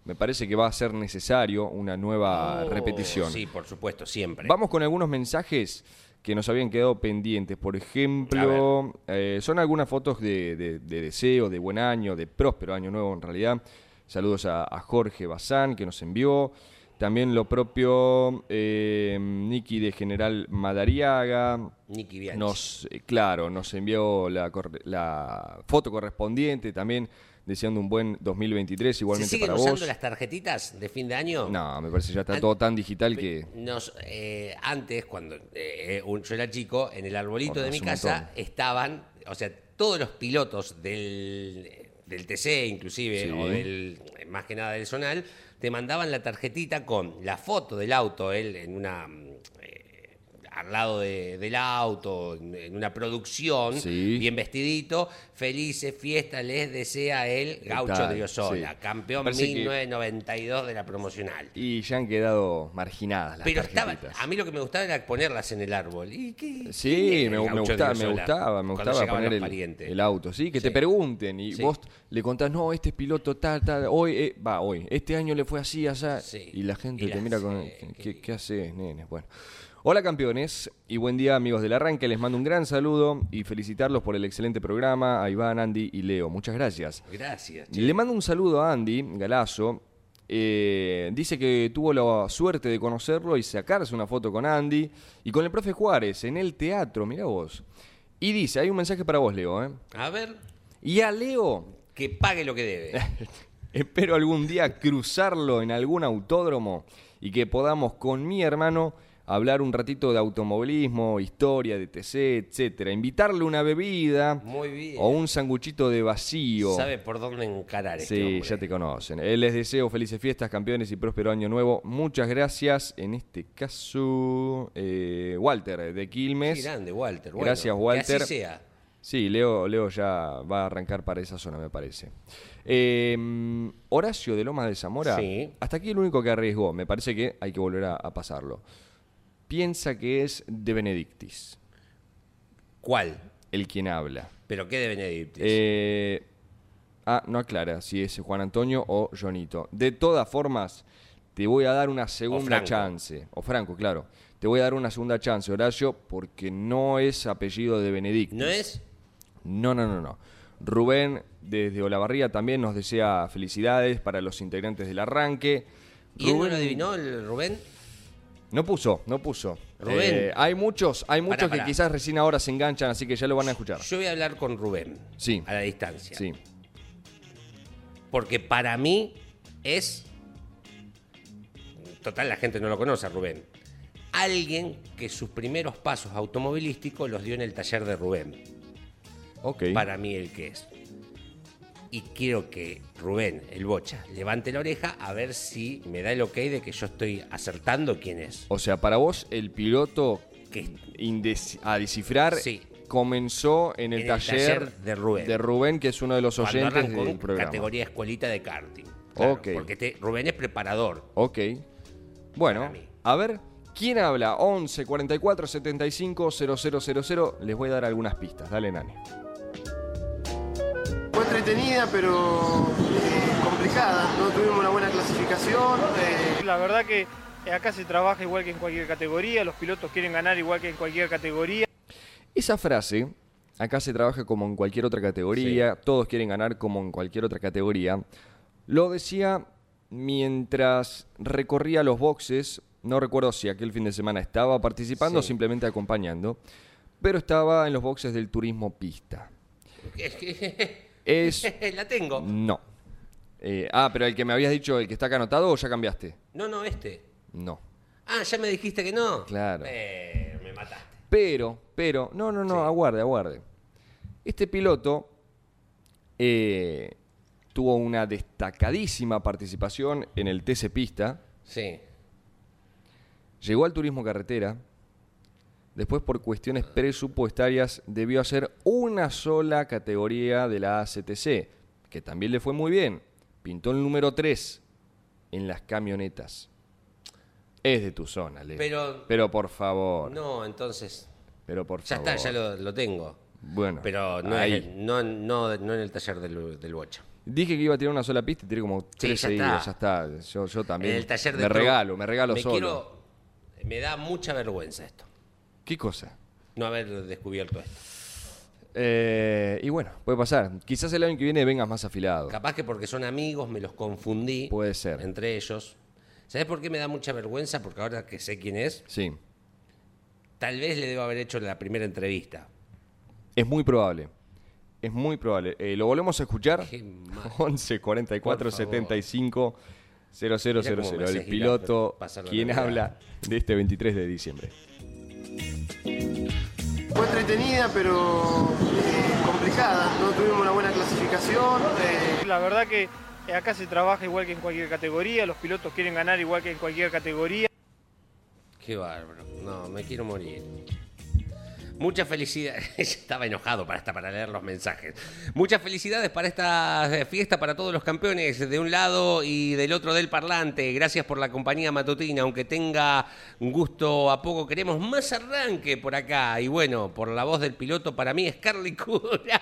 [SPEAKER 2] Me parece que va a ser necesario una nueva oh, repetición.
[SPEAKER 3] Sí, por supuesto, siempre.
[SPEAKER 2] Vamos con algunos mensajes que nos habían quedado pendientes. Por ejemplo, eh, son algunas fotos de, deseo, de buen año, de próspero año nuevo en realidad. Saludos a, Jorge Bazán que nos envió. También lo propio eh, Nicky de General Madariaga.
[SPEAKER 3] Nicky
[SPEAKER 2] Nos, eh, claro, nos envió la, la foto correspondiente. También deseando un buen 2023 igualmente
[SPEAKER 3] ¿Se
[SPEAKER 2] siguen
[SPEAKER 3] usando las tarjetitas de fin de año?
[SPEAKER 2] No, me parece que ya está todo tan digital que...
[SPEAKER 3] Nos, eh, antes, cuando eh, yo era chico, en el arbolito de mi casa estaban, o sea, todos los pilotos del, del TC inclusive, o del, más que nada del Zonal, te mandaban la tarjetita con la foto del auto, él en una al lado de- del auto, en, en una producción,
[SPEAKER 2] Sí.
[SPEAKER 3] bien vestidito. Felices fiestas les desea el Gaucho Ossola,
[SPEAKER 2] sí.
[SPEAKER 3] campeón
[SPEAKER 2] Parece que-
[SPEAKER 3] 1992 de la promocional.
[SPEAKER 2] Y ya han quedado marginadas las
[SPEAKER 3] Pero estaba, a mí lo que me gustaba era ponerlas en el árbol. ¿Y qué-
[SPEAKER 2] Sí, me, me gustaba, me gustaba, me gustaba poner el, el auto, sí, que te pregunten y vos le contás, no, este es piloto tal, tal, hoy, eh, va, hoy, este año le fue así, allá,
[SPEAKER 3] Sí.
[SPEAKER 2] y la gente
[SPEAKER 3] Y
[SPEAKER 2] te mira con,
[SPEAKER 3] sí,
[SPEAKER 2] ¿qué,
[SPEAKER 3] qué-
[SPEAKER 2] qué haces, nenes? Bueno. Hola campeones y buen día amigos del arranque, les mando un gran saludo y felicitarlos por el excelente programa a Iván, Andy y Leo, muchas gracias.
[SPEAKER 3] Gracias. che.
[SPEAKER 2] Le mando un saludo a Andy Galazo. eh, dice que tuvo la suerte de conocerlo y sacarse una foto con Andy y con el profe Juárez en el teatro, mira vos. Y dice, hay un mensaje para vos, Leo. ¿eh?
[SPEAKER 3] A ver,
[SPEAKER 2] Y a Leo,
[SPEAKER 3] que pague lo que debe.
[SPEAKER 2] espero algún día cruzarlo en algún autódromo y que podamos con mi hermano hablar un ratito de automovilismo, historia de TC, etcétera. Invitarle una bebida
[SPEAKER 3] Muy bien.
[SPEAKER 2] o un sanguchito de vacío.
[SPEAKER 3] Sabe por dónde encarar este
[SPEAKER 2] Sí,
[SPEAKER 3] hombre.
[SPEAKER 2] ya te conocen. Eh, Les deseo felices fiestas, campeones y próspero año nuevo. Muchas gracias. En este caso, eh, Walter de Quilmes.
[SPEAKER 3] Qué grande, Walter. Bueno,
[SPEAKER 2] Gracias,
[SPEAKER 3] que
[SPEAKER 2] Walter.
[SPEAKER 3] así sea.
[SPEAKER 2] Sí, Leo, Leo ya va a arrancar para esa zona, me parece. Eh, Horacio de Lomas de Zamora.
[SPEAKER 3] Sí.
[SPEAKER 2] Hasta aquí el único que arriesgó. Me parece que hay que volver a, a pasarlo. Piensa que es de Benedictis,
[SPEAKER 3] ¿Cuál?
[SPEAKER 2] el quien habla.
[SPEAKER 3] ¿Pero qué de Benedictis?
[SPEAKER 2] Eh, ah, no aclara si es Juan Antonio o Jonito. De todas formas, te voy a dar una segunda chance. O Franco, claro. Te voy a dar una segunda chance, Horacio, porque no es apellido de Benedictis.
[SPEAKER 3] ¿No es?
[SPEAKER 2] No, no, no, no. Rubén, desde Olavarría, también nos desea felicidades para los integrantes del arranque.
[SPEAKER 3] ¿Y él no
[SPEAKER 2] Rubén-
[SPEAKER 3] lo adivinó, el Rubén?
[SPEAKER 2] No puso, no puso.
[SPEAKER 3] Rubén.
[SPEAKER 2] Eh, hay muchos, hay muchos
[SPEAKER 3] pará.
[SPEAKER 2] que quizás recién ahora se enganchan, así que ya lo van a escuchar.
[SPEAKER 3] Yo voy a hablar con Rubén.
[SPEAKER 2] Sí.
[SPEAKER 3] A la distancia.
[SPEAKER 2] Sí.
[SPEAKER 3] Porque para mí es. Total, la gente no lo conoce Rubén. Alguien que sus primeros pasos automovilísticos los dio en el taller de Rubén.
[SPEAKER 2] Ok.
[SPEAKER 3] Para mí, el que es. Y quiero que Rubén, el bocha, levante la oreja a ver si me da el ok de que yo estoy acertando quién es.
[SPEAKER 2] O sea, para vos, el piloto
[SPEAKER 3] Que
[SPEAKER 2] a descifrar
[SPEAKER 3] Sí.
[SPEAKER 2] comenzó en el,
[SPEAKER 3] En el
[SPEAKER 2] taller,
[SPEAKER 3] taller de Rubén.
[SPEAKER 2] de Rubén, que es uno de los oyentes del programa.
[SPEAKER 3] categoría escuelita de karting. Claro. Porque este- Rubén es preparador.
[SPEAKER 2] Ok. Bueno, a ver, ¿quién habla? 11 44 75 0000. Les voy a dar algunas pistas. Dale, Nani.
[SPEAKER 4] Entretenida, pero eh, complicada. No tuvimos una buena clasificación. eh,
[SPEAKER 5] La verdad que eh, acá se trabaja igual que en cualquier categoría, los pilotos quieren ganar igual que en cualquier categoría.
[SPEAKER 2] Esa frase, acá se trabaja como en cualquier otra categoría, todos quieren ganar como en cualquier otra categoría, lo decía mientras recorría los boxes, no recuerdo si aquel fin de semana estaba participando o
[SPEAKER 3] Sí.
[SPEAKER 2] simplemente acompañando, pero estaba en los boxes del turismo pista. Es...
[SPEAKER 3] la tengo.
[SPEAKER 2] No. Eh, ah, pero el que me habías dicho, el que está acá anotado, o ya cambiaste?
[SPEAKER 3] No, no, este.
[SPEAKER 2] No.
[SPEAKER 3] Ah, ya me dijiste que no.
[SPEAKER 2] Claro.
[SPEAKER 3] Eh, me mataste.
[SPEAKER 2] Pero, pero, no, no, no,
[SPEAKER 3] Sí.
[SPEAKER 2] aguarde, aguarde. Este piloto eh, tuvo una destacadísima participación en el TC Pista,
[SPEAKER 3] Sí.
[SPEAKER 2] llegó al turismo carretera, después por cuestiones presupuestarias debió hacer una sola categoría de la ACTC, que también le fue muy bien. Pintó el número 3 en las camionetas. Es de tu zona, Leo.
[SPEAKER 3] Pero-
[SPEAKER 2] Pero por favor.
[SPEAKER 3] No, entonces.
[SPEAKER 2] Pero por
[SPEAKER 3] Ya
[SPEAKER 2] favor.
[SPEAKER 3] está, ya lo, lo tengo.
[SPEAKER 2] Bueno.
[SPEAKER 3] Pero no,
[SPEAKER 2] ahí.
[SPEAKER 3] es- no, no, no en el taller del, del bocha.
[SPEAKER 2] Dije que iba a tirar una sola pista y tiré como tres
[SPEAKER 3] ya
[SPEAKER 2] seguidas.
[SPEAKER 3] está.
[SPEAKER 2] Ya está. Yo, yo también.
[SPEAKER 3] En el taller
[SPEAKER 2] me regalo, me regalo
[SPEAKER 3] me
[SPEAKER 2] solo.
[SPEAKER 3] quiero- me da mucha vergüenza esto.
[SPEAKER 2] ¿Qué cosa?
[SPEAKER 3] No haber descubierto esto.
[SPEAKER 2] Eh, y bueno, puede pasar. Quizás el año que viene vengas más afilado.
[SPEAKER 3] Capaz que porque son amigos me los confundí.
[SPEAKER 2] Puede ser.
[SPEAKER 3] Entre ellos. ¿Sabes por qué me da mucha vergüenza? Porque ahora que sé quién es,
[SPEAKER 2] Sí.
[SPEAKER 3] tal vez le debo haber hecho la primera entrevista.
[SPEAKER 2] Es muy probable. Es muy probable. Eh, ¿Lo volvemos a escuchar?
[SPEAKER 3] Qué mal.
[SPEAKER 2] 11 44
[SPEAKER 3] Por favor.
[SPEAKER 2] 75 0000.
[SPEAKER 3] Mirá cómo me
[SPEAKER 2] El piloto, quien habla de este 23 de diciembre.
[SPEAKER 4] Fue entretenida, pero eh, complicada. No tuvimos una buena clasificación. eh,
[SPEAKER 5] La verdad que eh, acá se trabaja igual que en cualquier categoría, los pilotos quieren ganar igual que en cualquier categoría.
[SPEAKER 3] Qué bárbaro. No, me quiero morir. Muchas felicidades. Estaba enojado para hasta para leer los mensajes. Muchas felicidades para esta eh, fiesta para todos los campeones de un lado y del otro del parlante. Gracias por la compañía matutina. Aunque tenga gusto a poco, queremos más arranque por acá. Y bueno, por la voz del piloto, para mí es Carly Cura.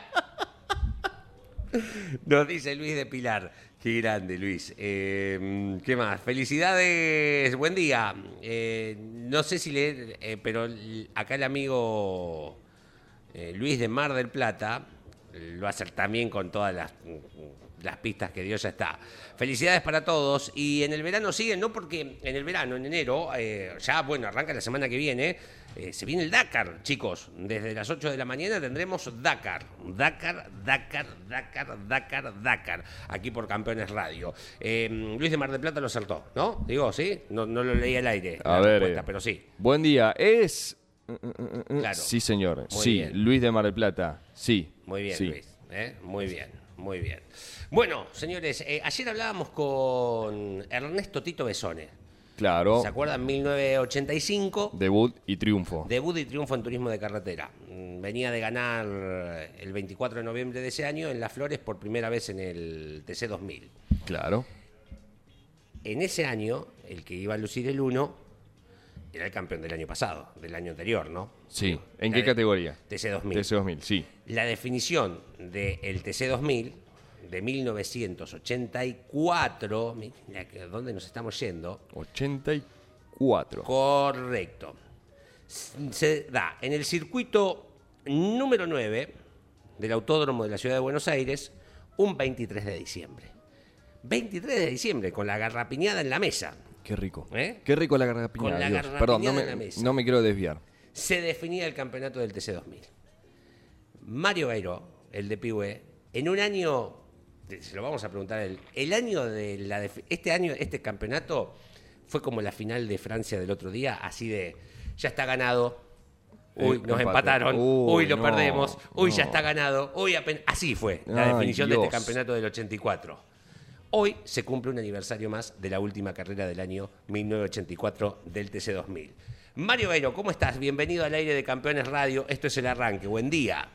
[SPEAKER 3] Nos dice Luis de Pilar. Qué grande, Luis. Eh, ¿Qué más? Felicidades, buen día. Eh, no sé si leer, eh, pero acá el amigo Luis de Mar del Plata lo hacer también con todas las, las pistas que Dios ya está. Felicidades para todos. Y en el verano siguen, no porque en el verano, en enero, ya, bueno, arranca la semana que viene eh, se viene el Dakar, chicos. Desde las 8 de la mañana tendremos Dakar. Dakar, Dakar, Dakar, Dakar, Dakar. Aquí por Campeones Radio. Eh, Luis de Mar del Plata lo acertó, ¿no? Digo, ¿sí? No, lo leí al aire.
[SPEAKER 2] A ver. Eh,
[SPEAKER 3] pero sí.
[SPEAKER 2] Buen día. Es. Claro. Sí, señor. sí, Luis de Mar del Plata. Sí.
[SPEAKER 3] Muy bien, Luis. Muy bien, muy bien. Bueno, señores, ayer hablábamos con Ernesto Tito Besone.
[SPEAKER 2] Claro.
[SPEAKER 3] ¿Se acuerdan? 1985.
[SPEAKER 2] Debut y triunfo.
[SPEAKER 3] Debut y triunfo en turismo de carretera. Mm, venía de ganar el 24 de noviembre de ese año en Las Flores por primera vez en el TC 2000.
[SPEAKER 2] Claro.
[SPEAKER 3] En ese año, el que iba a lucir el 1 era el campeón del año pasado, del año anterior, ¿no?
[SPEAKER 2] Sí. ¿En qué categoría?
[SPEAKER 3] TC 2000.
[SPEAKER 2] TC 2000, sí.
[SPEAKER 3] La definición del TC 2000 de 1984. Mira, ¿dónde nos estamos yendo?
[SPEAKER 2] 84.
[SPEAKER 3] Correcto. Se da en el circuito número 9 del Autódromo de la Ciudad de Buenos Aires un 23 de diciembre. 23 de diciembre, con la garrapiñada en la mesa.
[SPEAKER 2] Qué rico. ¿Eh? Qué rico la garrapiñada. Perdón, no me, no me quiero desviar.
[SPEAKER 3] Se definía el campeonato del TC2000. Mario Gairo, el de Pihue, en un año se lo vamos a preguntar el, el año de la este año este campeonato fue como la final de Francia del otro día, así de ya está ganado. Uy, nos empataron. Uy, lo perdemos. Uy, ya está ganado. Uy, así fue la definición de este campeonato del 84. Hoy se cumple un aniversario más de la última carrera del año 1984 del TC2000. Mario Beiro, ¿cómo estás? Bienvenido al aire de Campeones Radio. Esto es el arranque. Buen día.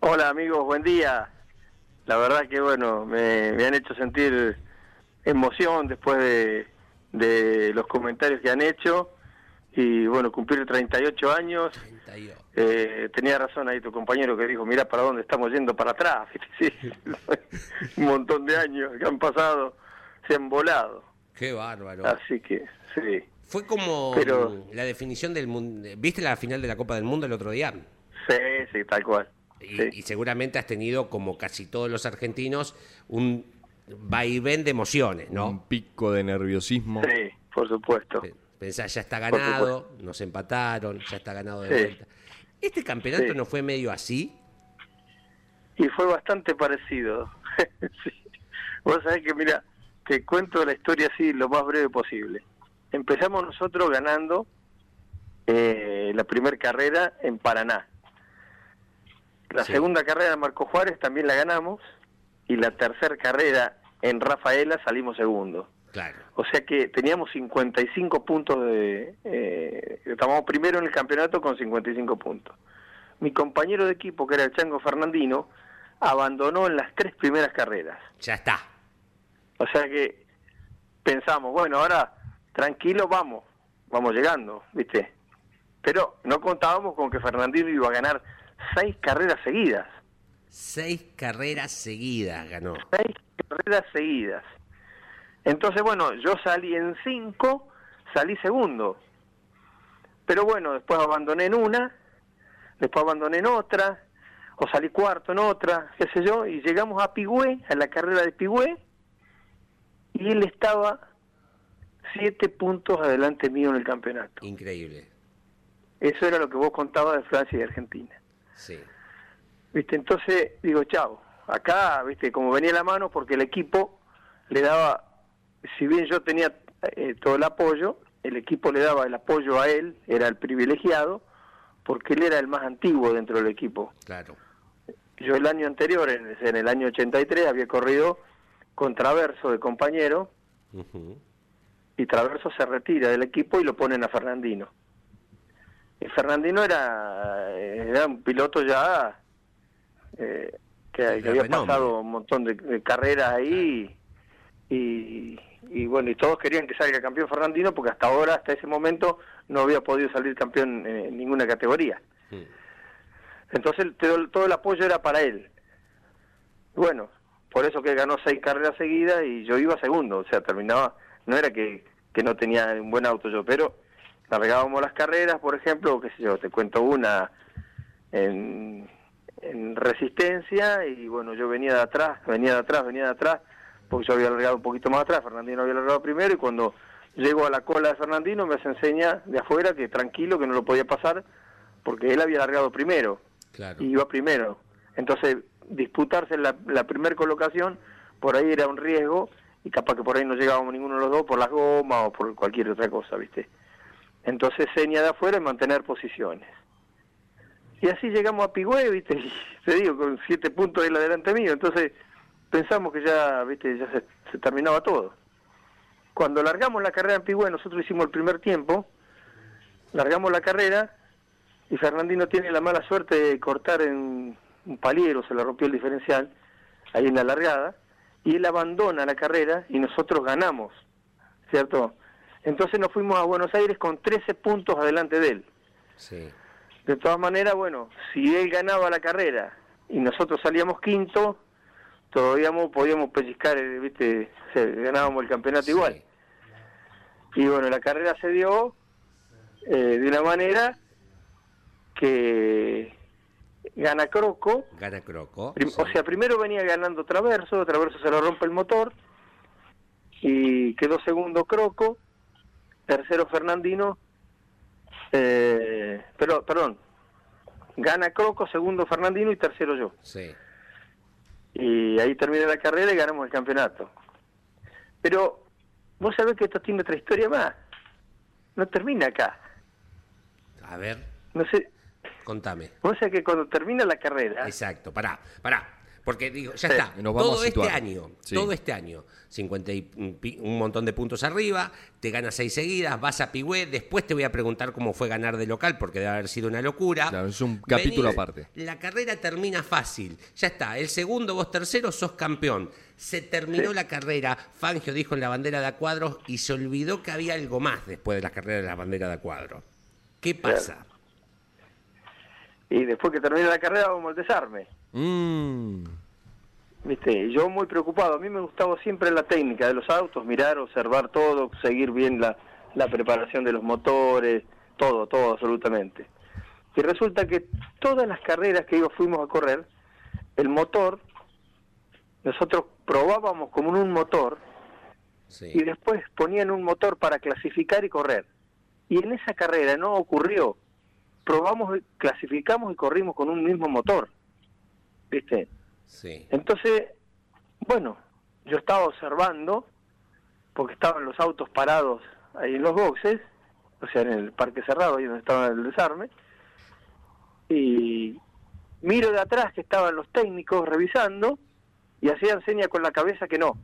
[SPEAKER 8] Hola amigos, buen día la verdad que bueno, me, han hecho sentir emoción después de, de, los comentarios que han hecho y bueno, cumplir 38 años. Eh, tenía razón ahí tu compañero que dijo, mira para dónde estamos yendo para atrás. un montón de años que han pasado, se han volado.
[SPEAKER 3] Qué bárbaro.
[SPEAKER 8] Así que, sí.
[SPEAKER 3] Fue como la definición del mundo. ¿Viste la final de la Copa del Mundo el otro día?
[SPEAKER 8] Sí, sí, tal cual.
[SPEAKER 3] Y, seguramente has tenido, como casi todos los argentinos, un vaivén de emociones, ¿no?
[SPEAKER 2] Un pico de nerviosismo.
[SPEAKER 8] Sí, por supuesto.
[SPEAKER 3] Pensás, ya está ganado, nos empataron, ya está ganado de vuelta. ¿Este campeonato no fue medio así?
[SPEAKER 8] Y fue bastante parecido. Vos sabés que, mira, te cuento la historia así lo más breve posible. Empezamos nosotros ganando eh, la primera carrera en Paraná. La segunda carrera de Marco Juárez también la ganamos y la tercera carrera en Rafaela salimos segundo.
[SPEAKER 3] Claro.
[SPEAKER 8] O sea que teníamos 55 puntos de... Eh, estábamos primero en el campeonato con 55 puntos. Mi compañero de equipo, que era el Chango Fernandino, abandonó en las tres primeras carreras.
[SPEAKER 3] Ya está.
[SPEAKER 8] O sea que pensamos, bueno, ahora tranquilo, vamos, vamos llegando, ¿viste? Pero no contábamos con que Fernandino iba a ganar seis carreras seguidas.
[SPEAKER 3] Seis carreras seguidas ganó.
[SPEAKER 8] Seis carreras seguidas. Entonces, bueno, yo salí en cinco, salí segundo. Pero bueno, después abandoné en una, después abandoné en otra, o salí cuarto en otra, qué sé yo, y llegamos a Pigüé, a la carrera de Pigüé, y él estaba siete puntos adelante mío en el campeonato.
[SPEAKER 3] Increíble.
[SPEAKER 8] Eso era lo que vos contabas de Francia y Argentina.
[SPEAKER 3] Sí.
[SPEAKER 8] ¿Viste? Entonces digo, chao, acá, ¿viste? Como venía la mano, porque el equipo le daba, si bien yo tenía eh, todo el apoyo, el equipo le daba el apoyo a él, era el privilegiado, porque él era el más antiguo dentro del equipo.
[SPEAKER 3] Claro.
[SPEAKER 8] Yo el año anterior, en, el año 83, había corrido contraverso de compañero, y Traverso se retira del equipo y lo ponen a Fernandino. Y Fernandino era, era un piloto ya eh, que, había pasado un montón de, carreras ahí y, y, bueno, y todos querían que salga campeón Fernandino porque hasta ahora, hasta ese momento, no había podido salir campeón en ninguna categoría. Entonces todo el apoyo era para él. Bueno, por eso que ganó seis carreras seguidas y yo iba segundo, o sea, terminaba, no era que, que no tenía un buen auto yo, pero largábamos las carreras, por ejemplo, qué sé yo, te cuento una en, en resistencia y bueno, yo venía de atrás, venía de atrás, venía de atrás, porque yo había largado un poquito más atrás, Fernandino había largado primero y cuando llego a la cola de Fernandino me hace enseña de afuera que tranquilo, que no lo podía pasar, porque él había largado primero, y iba primero. Entonces disputarse la, la primera colocación, por ahí era un riesgo y capaz que por ahí no llegábamos ninguno de los dos por las gomas o por cualquier otra cosa, ¿viste? Entonces seña de afuera y mantener posiciones. Y así llegamos a Pigüe, ¿viste? Y te digo, con siete puntos la delante mío. Entonces pensamos que ya, ¿viste? Ya se, terminaba todo. Cuando largamos la carrera en Pigüe, nosotros hicimos el primer tiempo, largamos la carrera y Fernandino tiene la mala suerte de cortar en un paliero, se le rompió el diferencial, ahí en la largada, y él abandona la carrera y nosotros ganamos, ¿cierto? Entonces nos fuimos a Buenos Aires con 13 puntos adelante de él. Sí. De todas maneras, bueno, si él ganaba la carrera y nosotros salíamos quinto, todavía podíamos pellizcar, eh, ¿viste? ganábamos el campeonato igual. Y bueno, la carrera se dio eh, de una manera que gana Croco.
[SPEAKER 3] Gana Croco.
[SPEAKER 8] O sea, primero venía ganando Traverso, Traverso se lo rompe el motor y quedó segundo Croco, tercero Fernandino, eh, pero, perdón, gana Croco, segundo Fernandino y tercero yo. Sí. Y ahí termina la carrera y ganamos el campeonato. Pero vos sabés que esto tiene otra historia más. No termina acá.
[SPEAKER 3] A ver.
[SPEAKER 8] No sé,
[SPEAKER 3] Contame.
[SPEAKER 8] O sea que cuando termina la carrera.
[SPEAKER 3] Exacto, pará, pará. Porque digo, ya está, todo este año, todo este año, 50 y un montón de puntos arriba, te ganas seis seguidas, vas a Pigüé, después te voy a preguntar cómo fue ganar de local, porque debe haber sido una locura.
[SPEAKER 2] Claro, es un capítulo aparte.
[SPEAKER 3] La carrera termina fácil, ya está, el segundo, vos tercero, sos campeón. Se terminó la carrera, Fangio dijo en la bandera de cuadros y se olvidó que había algo más después de la carrera de la bandera de cuadros. ¿Qué pasa?
[SPEAKER 8] Y después que termine la carrera vamos al desarme. Mm. ¿Viste? Yo muy preocupado, a mí me gustaba siempre la técnica de los autos, mirar, observar todo, seguir bien la, la preparación de los motores, todo, todo absolutamente. Y resulta que todas las carreras que fuimos a correr, el motor, nosotros probábamos como un motor y después ponían un motor para clasificar y correr. Y en esa carrera no ocurrió probamos, clasificamos y corrimos con un mismo motor. ¿Viste? Sí. Entonces, bueno, yo estaba observando, porque estaban los autos parados ahí en los boxes, o sea, en el parque cerrado, ahí donde estaba el desarme, y miro de atrás que estaban los técnicos revisando y hacían seña con la cabeza que no,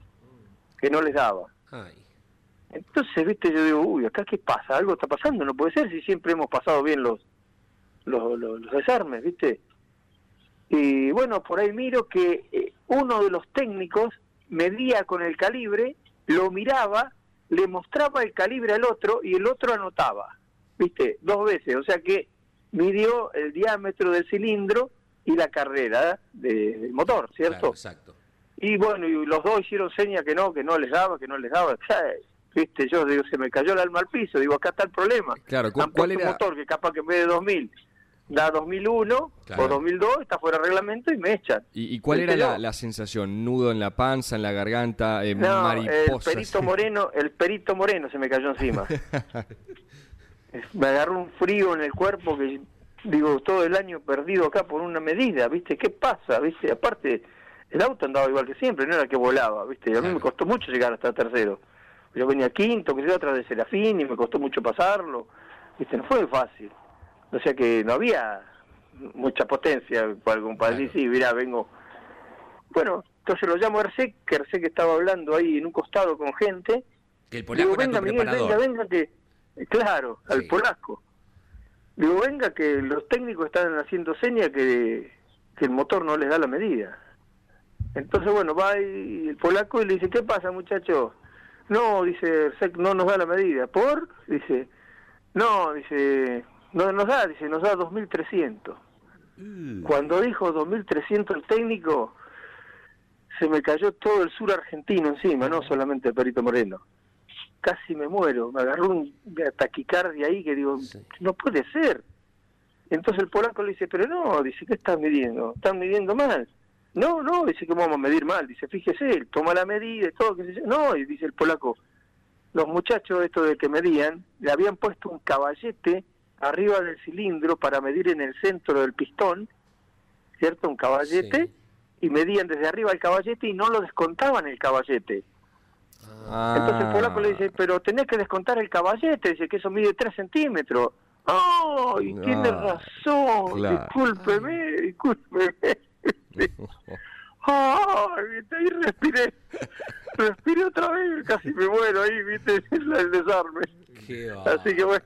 [SPEAKER 8] que no les daba. Entonces, viste, yo digo, uy, acá qué pasa, algo está pasando, no puede ser si siempre hemos pasado bien los, los, los, desarmes, ¿viste? Y bueno, por ahí miro que eh, uno de los técnicos medía con el calibre, lo miraba, le mostraba el calibre al otro y el otro anotaba, ¿viste? Dos veces, o sea que midió el diámetro del cilindro y la carrera del motor, ¿cierto?
[SPEAKER 3] exacto.
[SPEAKER 8] Y bueno, y los dos hicieron seña que no, que no les daba, que no les daba. ¿Viste? Yo digo, se me cayó el alma al piso, digo, acá está el problema.
[SPEAKER 2] Claro, ¿cuál era?
[SPEAKER 8] un motor que capaz que en vez de 2000 da 2001 o 2002, está fuera de reglamento y me echan.
[SPEAKER 2] ¿Y, cuál era la, sensación? ¿Nudo en la panza, en la garganta, eh,
[SPEAKER 8] no, El perito moreno, el perito moreno se me cayó encima. me agarró un frío en el cuerpo que digo todo el año perdido acá por una medida, ¿viste? ¿Qué pasa? ¿Viste? Aparte el auto andaba igual que siempre, no era que volaba, ¿viste? A mí me costó mucho llegar hasta tercero. Yo venía quinto, que yo atrás de Serafín y me costó mucho pasarlo. ¿Viste? No fue fácil. O sea que no había mucha potencia para, decir, sí, mira, vengo. Bueno, entonces lo llamo a Ersek, que Ersek estaba hablando ahí en un costado con gente,
[SPEAKER 3] Que el polaco
[SPEAKER 8] Digo, venga, Miguel, venga, venga, que... Claro, al polaco. Digo, venga, que los técnicos están haciendo seña que, que el motor no les da la medida. Entonces, bueno, va y el polaco y le dice, ¿qué pasa, muchacho? No, dice, "Sec no nos da la medida. ¿Por? Dice, no, dice, no nos da, dice, nos da 2.300. Cuando dijo 2.300 el técnico, se me cayó todo el sur argentino encima, no solamente Perito Moreno. Casi me muero, me agarró un- taquicardia ahí que digo, no puede ser. Entonces el polaco le dice, pero no, dice, ¿qué estás midiendo? Están midiendo mal. No, no, dice que vamos a medir mal. Dice, fíjese, él toma la medida y todo. Que se... No, y dice el polaco, los muchachos estos de que medían, le habían puesto un caballete arriba del cilindro para medir en el centro del pistón, ¿cierto? Un caballete, y medían desde arriba el caballete y no lo descontaban el caballete. Entonces el polaco le dice, pero tenés que descontar el caballete, dice que eso mide 3 centímetros. ¡Ay, tiene
[SPEAKER 2] Ah,
[SPEAKER 8] razón!
[SPEAKER 2] claro.
[SPEAKER 8] Discúlpeme, discúlpeme. ¡Ay, viste! Ahí respiré. Respiré otra vez, casi me muero ahí, viste, el desarme.
[SPEAKER 3] Qué.
[SPEAKER 8] Así que bueno,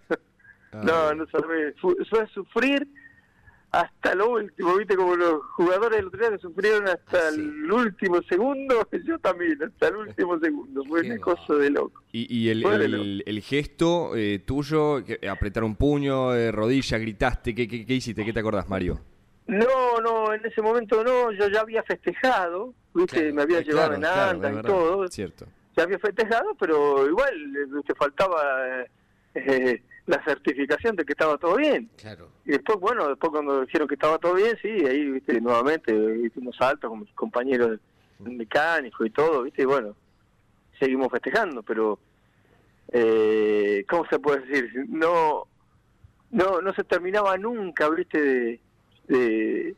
[SPEAKER 8] no, no salvé. Fu- Fue sufrir hasta lo último, viste, como los jugadores del otro día que sufrieron hasta
[SPEAKER 3] Ah, sí.
[SPEAKER 8] el último segundo, yo también, hasta el último segundo. Fue
[SPEAKER 3] Qué
[SPEAKER 8] una cosa de loco.
[SPEAKER 2] Y, y el,
[SPEAKER 8] Bueno.
[SPEAKER 2] el- el gesto eh, tuyo, que- apretar un puño, eh, rodilla, gritaste, ¿qué, qué, qué hiciste? ¿Qué te acordás, Mario?
[SPEAKER 8] No, no, en ese momento no, yo ya había festejado, viste,
[SPEAKER 3] Claro,
[SPEAKER 8] me había
[SPEAKER 2] Eh,
[SPEAKER 8] llevado
[SPEAKER 2] claro,
[SPEAKER 8] en
[SPEAKER 2] claro,
[SPEAKER 8] y todo,
[SPEAKER 2] Cierto.
[SPEAKER 8] ya había festejado, pero igual eh, te faltaba eh, eh, la certificación de que estaba todo bien.
[SPEAKER 3] Claro.
[SPEAKER 8] Y después, bueno, después cuando dijeron que estaba todo bien, sí, ahí, viste, nuevamente hicimos saltos con mis compañeros mecánicos y todo, viste, y bueno, seguimos festejando, pero, eh, ¿cómo se puede decir? No, no, no se terminaba nunca, viste, de, de,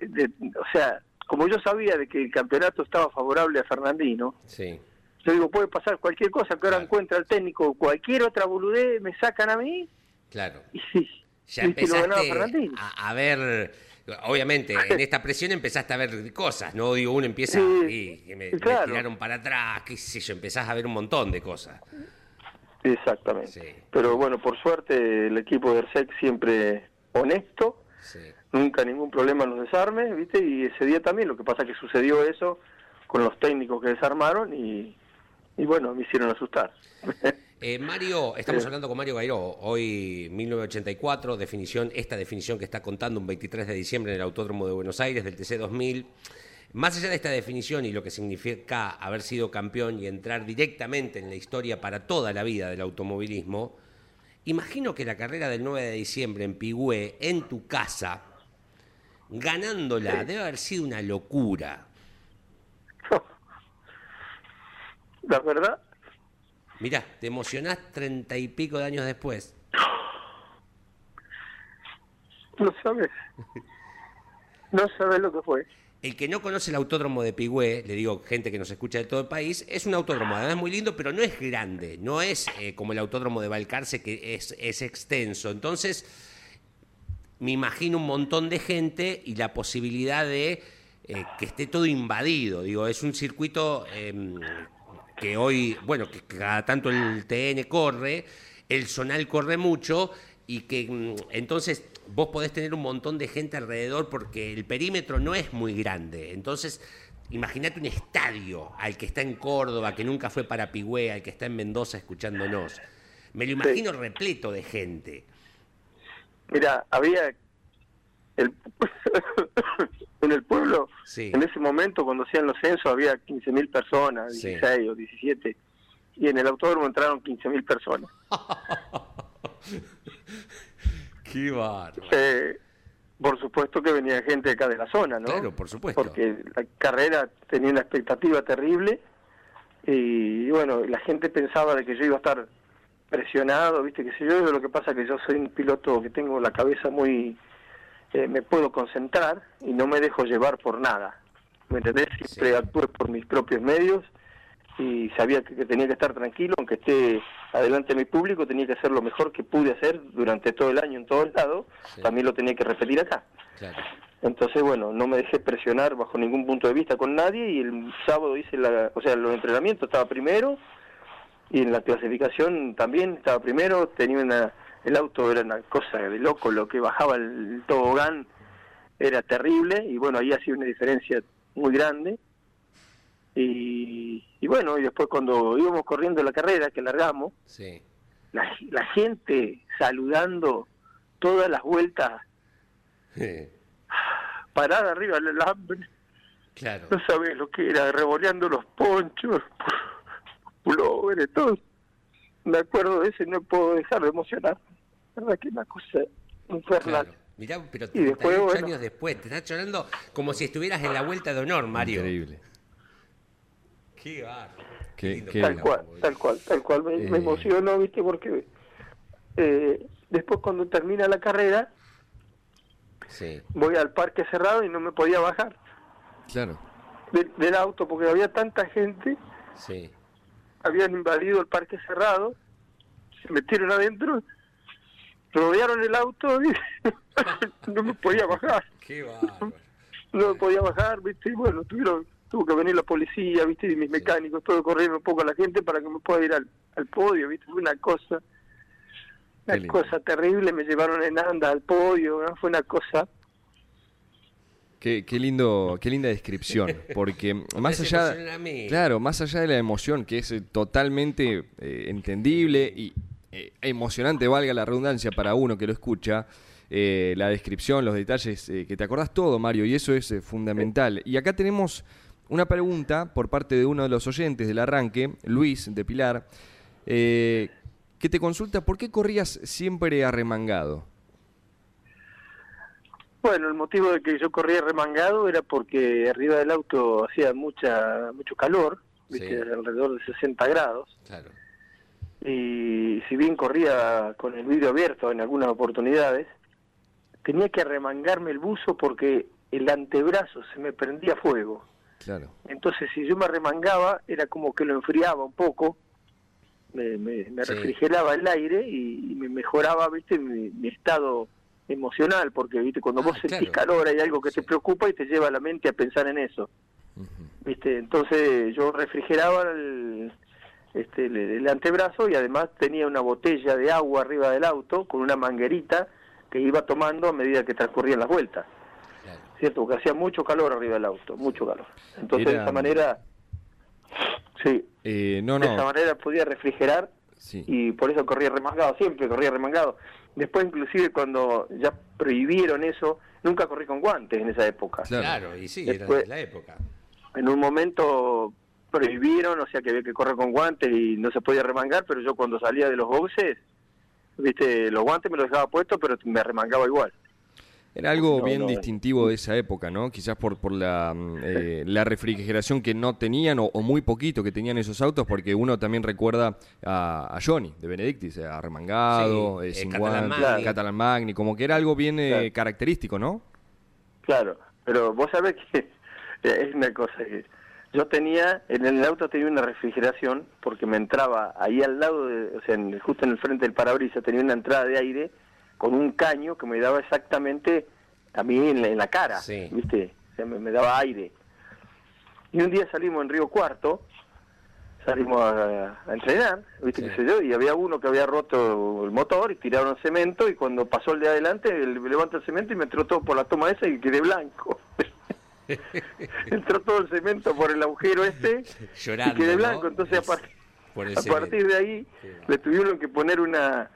[SPEAKER 8] de- o sea, como yo sabía de que el campeonato estaba favorable a Fernandino,
[SPEAKER 3] Sí.
[SPEAKER 8] Yo digo, puede pasar cualquier cosa, que ahora
[SPEAKER 3] Claro.
[SPEAKER 8] encuentra el técnico cualquier otra boludez, me sacan a mí
[SPEAKER 3] Claro.
[SPEAKER 8] y sí.
[SPEAKER 3] Ya
[SPEAKER 8] y lo
[SPEAKER 3] empezaste a, a ver, obviamente, en esta presión empezaste a ver cosas, ¿no? Digo, uno empieza,
[SPEAKER 8] Sí,
[SPEAKER 3] y, me, tiraron para atrás, qué sé yo, empezás a ver un montón de cosas.
[SPEAKER 8] Exactamente.
[SPEAKER 3] Sí.
[SPEAKER 8] Pero bueno, por suerte el equipo de ERSEC siempre honesto,
[SPEAKER 3] Sí.
[SPEAKER 8] nunca ningún problema en los desarmes, ¿viste? Y ese día también lo que pasa que sucedió eso con los técnicos que desarmaron y, y bueno, me hicieron asustar.
[SPEAKER 3] Eh, Mario, estamos
[SPEAKER 8] Sí.
[SPEAKER 3] hablando con Mario Gairó, hoy 1984, definición, esta definición que está contando un 23 de diciembre en el Autódromo de Buenos Aires del TC 2000. Más allá de esta definición y lo que significa haber sido campeón y entrar directamente en la historia para toda la vida del automovilismo, imagino que la carrera del 9 de diciembre en Pigüé, en tu casa, ganándola, debe haber sido una locura.
[SPEAKER 8] La verdad,
[SPEAKER 3] Mirá, te emocionás treinta y pico de años después.
[SPEAKER 8] no sabes. No sabes lo que fue.
[SPEAKER 3] El que no conoce el autódromo de Pigüé, le digo gente que nos escucha de todo el país, es un autódromo, además muy lindo, pero no es grande, no es eh, como el autódromo de Balcarce que es, es extenso. Entonces, me imagino un montón de gente y la posibilidad de eh, que esté todo invadido. Digo, es un circuito eh, que hoy, bueno, que cada tanto el TN corre, el Zonal corre mucho y que mm, entonces vos podés tener un montón de gente alrededor porque el perímetro no es muy grande. Entonces, imagínate un estadio al que está en Córdoba, que nunca fue para Pigüé, al que está en Mendoza escuchándonos. Me lo imagino repleto de gente.
[SPEAKER 8] Mira, había el, en el pueblo,
[SPEAKER 3] Sí.
[SPEAKER 8] en ese momento cuando hacían los censos había 15.000 personas,
[SPEAKER 3] Sí.
[SPEAKER 8] 16 o 17, y en el autódromo entraron 15.000 personas.
[SPEAKER 3] Qué bárbaro.
[SPEAKER 8] Eh, por supuesto que venía gente acá de la zona, ¿no?
[SPEAKER 3] Claro, por supuesto.
[SPEAKER 8] Porque la carrera tenía una expectativa terrible y bueno, la gente pensaba de que yo iba a estar presionado, ¿viste? Que sé yo, lo que pasa es que yo soy un piloto que tengo la cabeza muy... eh, me puedo concentrar y no me dejo llevar por nada, ¿me entendés? Siempre
[SPEAKER 3] Sí.
[SPEAKER 8] actué por mis propios medios y sabía que, que tenía que estar tranquilo, aunque esté adelante de mi público, tenía que hacer lo mejor que pude hacer durante todo el año en todos lados,
[SPEAKER 3] Sí.
[SPEAKER 8] también lo tenía que repetir acá.
[SPEAKER 3] Claro.
[SPEAKER 8] Entonces, bueno, no me dejé presionar bajo ningún punto de vista con nadie y el sábado hice la, o sea, los entrenamientos estaba primero y en la clasificación también estaba primero, tenía una, el auto era una cosa de loco, lo que bajaba el, tobogán era terrible y bueno, ahí ha sido una diferencia muy grande. Y, y bueno, y después cuando íbamos corriendo la carrera, que largamos,
[SPEAKER 3] Sí.
[SPEAKER 8] la, la gente saludando todas las vueltas, parada arriba del alambre,
[SPEAKER 3] Claro.
[SPEAKER 8] no sabés lo que era, revoleando los ponchos, pulóveres, todo. Me acuerdo de eso y no puedo dejar de emocionar. Verdad que es una cosa infernal.
[SPEAKER 3] Claro. Mirá, pero
[SPEAKER 8] Y después,
[SPEAKER 3] 38
[SPEAKER 8] bueno.
[SPEAKER 3] años después, te estás llorando como si estuvieras en la vuelta de honor, Mario.
[SPEAKER 2] Increíble.
[SPEAKER 3] Qué bárbaro.
[SPEAKER 2] Qué-
[SPEAKER 3] lindo
[SPEAKER 2] qué-
[SPEAKER 8] tal cual, tal cual, tal cual. Me, me
[SPEAKER 2] Eh.
[SPEAKER 8] emocionó, ¿viste? Porque eh, después cuando termina la carrera,
[SPEAKER 3] Sí.
[SPEAKER 8] voy al parque cerrado y no me podía bajar
[SPEAKER 2] Claro.
[SPEAKER 8] del, del auto porque había tanta gente,
[SPEAKER 3] Sí.
[SPEAKER 8] habían invadido el parque cerrado, se metieron adentro, rodearon el auto y no me podía bajar.
[SPEAKER 3] Qué bárbaro.
[SPEAKER 8] no me podía bajar, ¿viste? Y bueno, tuvieron, tuvo que venir la policía, ¿viste? Y mis mecánicos, todo corrieron un poco a la gente para que me pueda ir al, al podio, ¿viste? Fue una cosa, una cosa terrible, me llevaron en anda al podio, ¿no? Fue una cosa,
[SPEAKER 2] Qué, qué lindo, qué linda descripción, porque más allá, claro, más allá de la emoción que es eh, totalmente eh, entendible y eh, emocionante, valga la redundancia para uno que lo escucha, eh, la descripción, los detalles, eh, que te acordás todo, Mario, y eso es fundamental. Y acá tenemos una pregunta por parte de uno de los oyentes del arranque, Luis de Pilar, eh, que te consulta por qué corrías siempre arremangado.
[SPEAKER 8] Bueno, el motivo de que yo corría remangado era porque arriba del auto hacía mucha mucho calor, ¿viste? Alrededor de 60 grados.
[SPEAKER 3] Claro.
[SPEAKER 8] Y si bien corría con el vidrio abierto en algunas oportunidades, tenía que remangarme el buzo porque el antebrazo se me prendía fuego.
[SPEAKER 2] Claro.
[SPEAKER 8] Entonces, si yo me remangaba, era como que lo enfriaba un poco, me, me- me
[SPEAKER 3] Sí.
[SPEAKER 8] refrigeraba el aire y, y me mejoraba, ¿viste? Mi, mi estado emocional, porque, ¿viste? Cuando
[SPEAKER 3] Ah,
[SPEAKER 8] vos sentís
[SPEAKER 3] claro.
[SPEAKER 8] calor hay algo que
[SPEAKER 3] Sí.
[SPEAKER 8] te preocupa y te lleva la mente a pensar en eso, ¿viste? Entonces, yo refrigeraba el, este, el, el antebrazo y además tenía una botella de agua arriba del auto con una manguerita que iba tomando a medida que transcurrían las vueltas.
[SPEAKER 3] Claro.
[SPEAKER 8] ¿cierto? Porque hacía mucho calor arriba del auto, mucho calor. Entonces de esa manera, sí,
[SPEAKER 2] Eh, no,
[SPEAKER 8] de esa
[SPEAKER 2] no.
[SPEAKER 8] manera podía refrigerar
[SPEAKER 2] Sí.
[SPEAKER 8] y por eso corría remangado, siempre corría remangado. Después inclusive cuando ya prohibieron eso, nunca corrí con guantes en esa época.
[SPEAKER 2] Claro.
[SPEAKER 3] Y sí,
[SPEAKER 8] Después-
[SPEAKER 3] era de la época.
[SPEAKER 8] En un momento prohibieron, o sea que había que correr con guantes y no se podía remangar, pero yo cuando salía de los boxes, viste, los guantes me los dejaba puestos, pero me remangaba igual.
[SPEAKER 2] Era algo
[SPEAKER 8] No,
[SPEAKER 2] bien
[SPEAKER 8] no,
[SPEAKER 2] distintivo de esa época, ¿no? Quizás por, por la, mm, eh, la refrigeración que no tenían o, o muy poquito que tenían esos autos, porque uno también recuerda a, a Johnny de Benedictis, eh, arremangado,
[SPEAKER 3] Sí,
[SPEAKER 2] eh,
[SPEAKER 3] eh,
[SPEAKER 2] sin
[SPEAKER 3] Catalan
[SPEAKER 2] guantes,
[SPEAKER 8] Magni.
[SPEAKER 2] Catalan Magni, como que era algo bien eh,
[SPEAKER 8] Claro.
[SPEAKER 2] característico, ¿no?
[SPEAKER 8] Claro, pero vos sabés que es una cosa que yo tenía, en el auto tenía una refrigeración porque me entraba ahí al lado, de, o sea, en- justo en el frente del parabrisas tenía una entrada de aire con un caño que me daba exactamente a mí en la, en la cara,
[SPEAKER 3] Sí.
[SPEAKER 8] ¿viste? O sea, me, me daba aire. Y un día salimos en Río Cuarto, salimos a, a entrenar, ¿viste
[SPEAKER 3] Sí.
[SPEAKER 8] qué sé yo? Y había uno que había roto el motor y tiraron cemento y cuando pasó el de adelante, él levanta el cemento y me entró todo por la toma esa y quedé blanco. entró todo el cemento por el agujero este
[SPEAKER 3] Llorando,
[SPEAKER 8] y quedé
[SPEAKER 3] ¿no?
[SPEAKER 8] blanco. Entonces a, par- partir de ahí le tuvieron que poner una...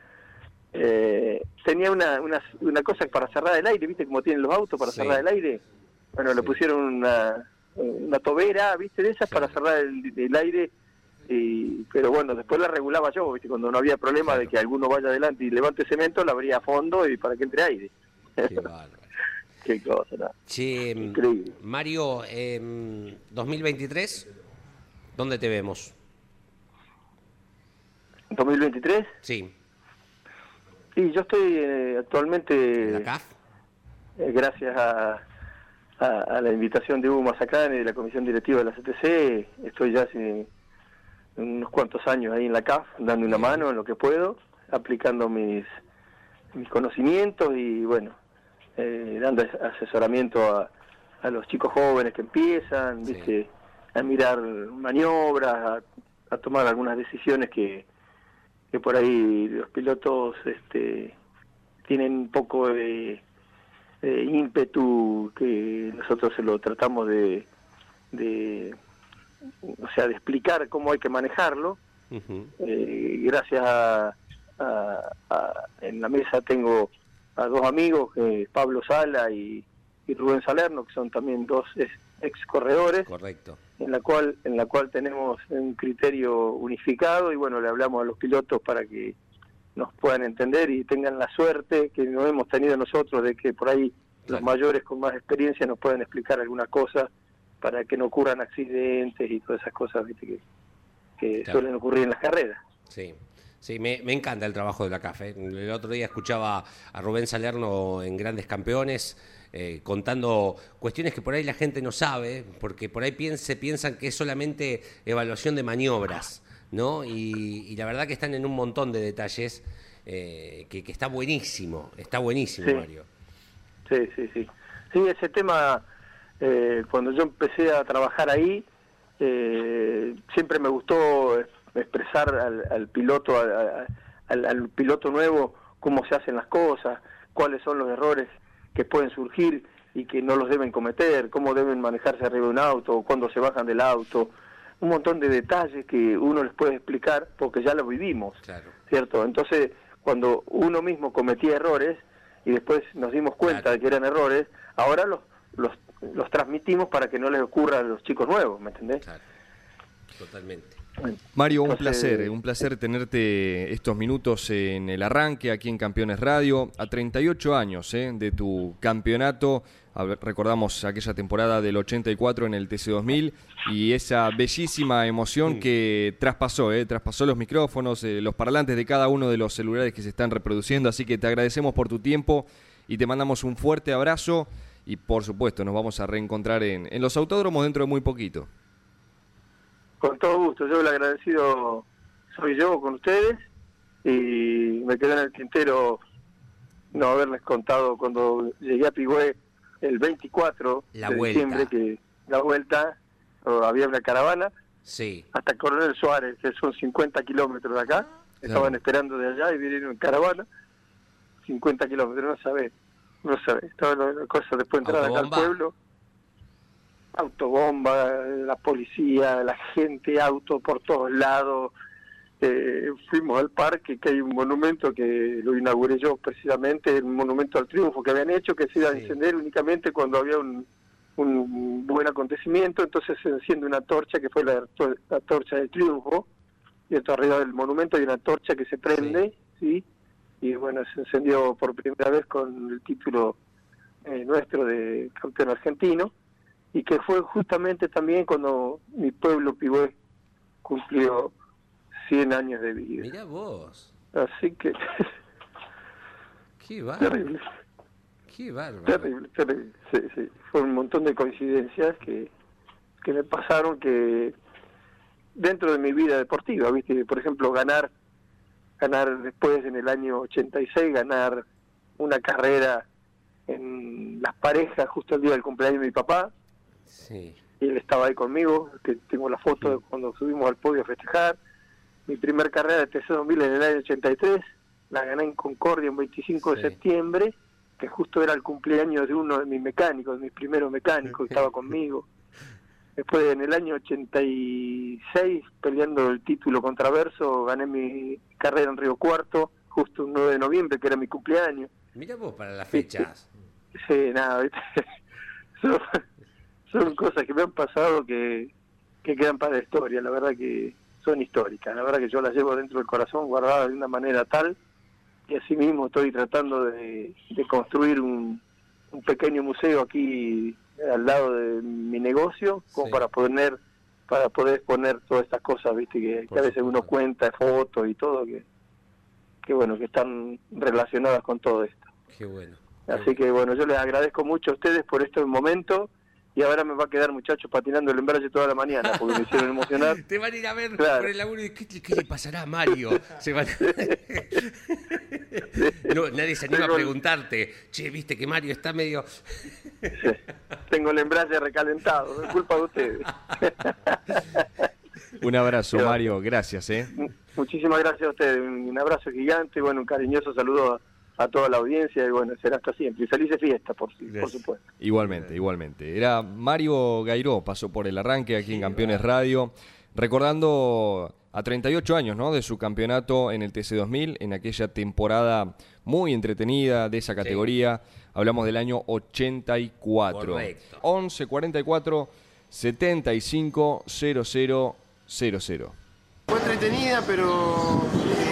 [SPEAKER 8] eh, tenía una, una, una cosa para cerrar el aire, ¿viste? Como tienen los autos para
[SPEAKER 3] Sí.
[SPEAKER 8] cerrar el aire. Bueno, le pusieron una, una tobera, ¿viste? De esas para cerrar el, el aire. Y, pero bueno, después la regulaba yo, ¿viste? Cuando no había problema de que alguno vaya adelante y levante cemento, la abría a fondo y para que entre aire.
[SPEAKER 3] Qué.
[SPEAKER 8] Qué cosa, ¿no? Increíble.
[SPEAKER 3] Mario, em, 2023, ¿dónde te vemos?
[SPEAKER 8] 2023.
[SPEAKER 3] Sí,
[SPEAKER 8] Y yo estoy eh, actualmente...
[SPEAKER 3] en la CAF.
[SPEAKER 8] Eh, gracias a, a- a la invitación de Hugo Mazacane y de la comisión directiva de la CTC, estoy ya hace unos cuantos años ahí en la CAF, dando una mano en lo que puedo, aplicando mis, mis conocimientos y bueno, eh, dando as- asesoramiento a, a los chicos jóvenes que empiezan,
[SPEAKER 3] Sí.
[SPEAKER 8] ¿viste? a mirar maniobras, a a tomar algunas decisiones que, que por ahí los pilotos este, tienen un poco de, ímpetu que nosotros se lo tratamos de, de, o sea, de explicar cómo hay que manejarlo. Eh, gracias a, en la mesa tengo a dos amigos, eh, Pablo Sala y, Rubén Salerno, que son también dos ex corredores.
[SPEAKER 3] Correcto.
[SPEAKER 8] En la cual en la cual tenemos un criterio unificado y bueno, le hablamos a los pilotos para que nos puedan entender y tengan la suerte que no hemos tenido nosotros de que por ahí los mayores con más experiencia nos puedan explicar alguna cosa para que no ocurran accidentes y todas esas cosas ¿viste? que, suelen ocurrir en las carreras.
[SPEAKER 3] Sí. Sí, me, encanta el trabajo de la CAFE. El otro día escuchaba a Rubén Salerno en Grandes Campeones eh, contando cuestiones que por ahí la gente no sabe, porque por ahí piense, piensan que es solamente evaluación de maniobras, ¿no? Y, la verdad que están en un montón de detalles eh, que, está buenísimo, está buenísimo, Mario.
[SPEAKER 8] Sí, sí, sí. Sí, ese tema, eh, cuando yo empecé a trabajar ahí, siempre me gustó expresar al, piloto, al, piloto nuevo, cómo se hacen las cosas, cuáles son los errores que pueden surgir y que no los deben cometer, cómo deben manejarse arriba de un auto, cuando se bajan del auto, un montón de detalles que uno les puede explicar porque ya lo vivimos, ¿cierto? Entonces, cuando uno mismo cometía errores y después nos dimos cuenta de que eran errores, ahora los, los, los transmitimos para que no les ocurra a los chicos nuevos, ¿me entendés?
[SPEAKER 3] Claro. Totalmente.
[SPEAKER 2] Mario, un placer, un placer tenerte estos minutos en el arranque aquí en Campeones Radio, a 38 años ¿eh? de tu campeonato, recordamos aquella temporada del 84 en el TC2000 y esa bellísima emoción que traspasó, ¿eh? traspasó los micrófonos, eh, los parlantes de cada uno de los celulares que se están reproduciendo, así que te agradecemos por tu tiempo y te mandamos un fuerte abrazo y por supuesto nos vamos a reencontrar en, en los autódromos dentro de muy poquito.
[SPEAKER 8] Con todo gusto, yo el agradecido soy yo con ustedes y me quedé en el tintero no haberles contado cuando llegué a Pigüé el 24 de diciembre que la vuelta había una caravana
[SPEAKER 3] sí.
[SPEAKER 8] hasta Coronel Suárez, que son 50 kilómetros de acá, estaban esperando de allá y vinieron en caravana, 50 kilómetros, no sabés, no sabés, estaba la cosa después de entrar acá al pueblo autobomba, la policía, la gente, auto por todos lados. Eh, fuimos al parque, que hay un monumento que lo inauguré yo precisamente, un monumento al triunfo que habían hecho, que se iba a encender únicamente cuando había un, un buen acontecimiento, entonces se enciende una torcha que fue la, torcha del triunfo, y esto arriba del monumento hay una torcha que se prende, ¿sí? y bueno, se encendió por primera vez con el título eh, nuestro de campeón argentino y que fue justamente también cuando mi pueblo Pibué cumplió 100 años de vida.
[SPEAKER 3] Mira vos.
[SPEAKER 8] Así que...
[SPEAKER 3] Qué bárbaro.
[SPEAKER 8] Terrible.
[SPEAKER 3] Qué bárbaro.
[SPEAKER 8] Terrible, terrible. Sí, sí. Fue un montón de coincidencias que, que me pasaron que dentro de mi vida deportiva, ¿viste? Por ejemplo, ganar ganar después en el año 86 ganar una carrera en las parejas justo el día del cumpleaños de mi papá,
[SPEAKER 3] Sí.
[SPEAKER 8] Y él estaba ahí conmigo, que tengo la foto de cuando subimos al podio a festejar. Mi primer carrera de TC2000 en el año 83, la gané en Concordia el 25 de septiembre, que justo era el cumpleaños de uno de mis mecánicos, de mis primeros mecánicos, que estaba conmigo. Después, en el año 86, peleando el título contraverso, gané mi carrera en Río Cuarto, justo un 9 de noviembre, que era mi cumpleaños.
[SPEAKER 3] Mira vos para las fechas.
[SPEAKER 8] Sí, nada. son cosas que me han pasado que, quedan para la historia, la verdad que son históricas, la verdad que yo las llevo dentro del corazón guardadas de una manera tal y así mismo estoy tratando de, construir un, pequeño museo aquí al lado de mi negocio como para poder para poder exponer todas estas cosas viste que, a veces uno cuenta fotos y todo que que bueno que están relacionadas con todo esto.
[SPEAKER 3] Qué bueno
[SPEAKER 8] así que bueno yo les agradezco mucho a ustedes por este momento y ahora me va a quedar muchacho patinando el embrague toda la mañana porque me hicieron emocionar.
[SPEAKER 3] Te van a ir a ver por el laburo y ¿qué, le pasará a Mario? no, nadie se anima a preguntarte, che, viste que Mario está medio...
[SPEAKER 8] Tengo el embrague recalentado, no es culpa de ustedes.
[SPEAKER 2] Un abrazo, Mario. Gracias, ¿eh?
[SPEAKER 8] Muchísimas gracias a ustedes. Un abrazo gigante, bueno, un cariñoso saludo a, toda la audiencia y bueno, será hasta siempre. Y felices fiestas, por, por supuesto.
[SPEAKER 2] Igualmente, igualmente. Era Mario Gairó, pasó por el arranque aquí en Campeones Radio, recordando a 38 años ¿no? de su campeonato en el TC2000, en aquella temporada muy entretenida de esa categoría. Hablamos del año 84. Correcto. 11 44 75 00
[SPEAKER 4] Fue entretenida, pero eh,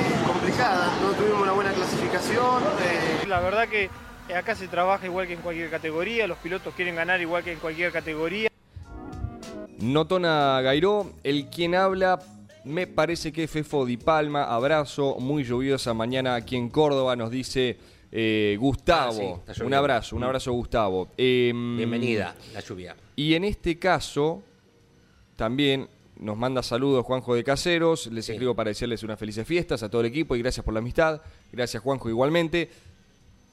[SPEAKER 4] complicada. No tuvimos una buena clasificación.
[SPEAKER 5] Eh. La verdad que acá se trabaja igual que en cualquier categoría. Los pilotos quieren ganar igual que en cualquier categoría.
[SPEAKER 2] Notona Gairó, el quien habla me parece que Fefo Di Palma, abrazo, muy lluviosa mañana aquí en Córdoba, nos dice eh, Gustavo. Ah, un abrazo, un abrazo Gustavo.
[SPEAKER 3] Em, Bienvenida, la lluvia.
[SPEAKER 2] Y en este caso, también nos manda saludos Juanjo de Caseros, les escribo para decirles unas felices fiestas a todo el equipo y gracias por la amistad. Gracias Juanjo igualmente.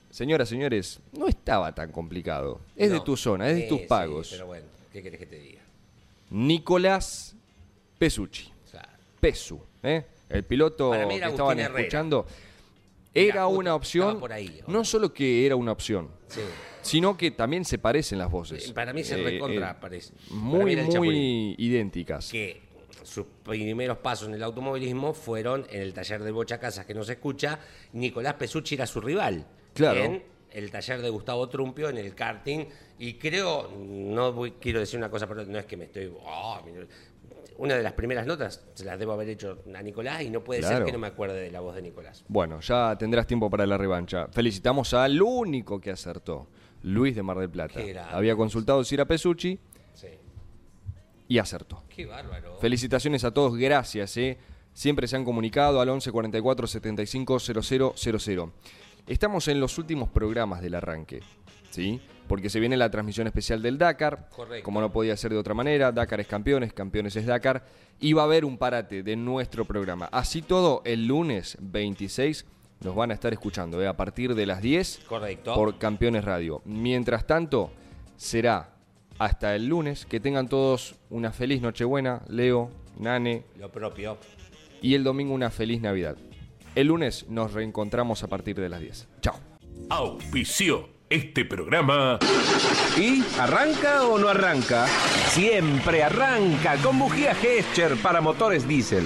[SPEAKER 2] Señoras, señores, no estaba tan complicado. Es de tu zona, es de tus pagos.
[SPEAKER 3] pero bueno, ¿qué querés que te diga?
[SPEAKER 2] Nicolás Pesucci. Pesu, ¿eh? el piloto que estaban escuchando, era una opción. no solo que era una opción, sino que también se parecen las voces.
[SPEAKER 3] Eh, para mí se eh, recontra parece.
[SPEAKER 2] Muy, muy idénticas.
[SPEAKER 3] Que sus primeros pasos en el automovilismo fueron en el taller de Bocha Casas, que no se escucha. Nicolás Pesucci era su rival.
[SPEAKER 2] Claro.
[SPEAKER 3] En el taller de Gustavo Trumpio en el karting. Y creo, no quiero decir una cosa, pero no es que me estoy. Oh, una de las primeras notas se las debo haber hecho a Nicolás y no puede ser que no me acuerde de la voz de Nicolás.
[SPEAKER 2] Bueno, ya tendrás tiempo para la revancha. Felicitamos al único que acertó, Luis de Mar del Plata. Había consultado si era Pesucci y acertó.
[SPEAKER 3] Qué bárbaro.
[SPEAKER 2] Felicitaciones a todos, gracias. ¿eh? Siempre se han comunicado al 11 44 75 0000. Estamos en los últimos programas del arranque. ¿sí? porque se viene la transmisión especial del Dakar, como no podía ser de otra manera, Dakar es campeones, campeones es Dakar, y va a haber un parate de nuestro programa. Así todo, el lunes 26 nos van a estar escuchando, ¿eh? a partir de las 10
[SPEAKER 3] Correcto.
[SPEAKER 2] por Campeones Radio. Mientras tanto, será hasta el lunes, que tengan todos una feliz Nochebuena, Leo, Nane.
[SPEAKER 3] Lo propio.
[SPEAKER 2] Y el domingo una feliz Navidad. El lunes nos reencontramos a partir de las 10. Chao.
[SPEAKER 1] Auspicio este programa.
[SPEAKER 9] ¿Y arranca o no arranca? Siempre arranca con bujía Gescher para motores diésel.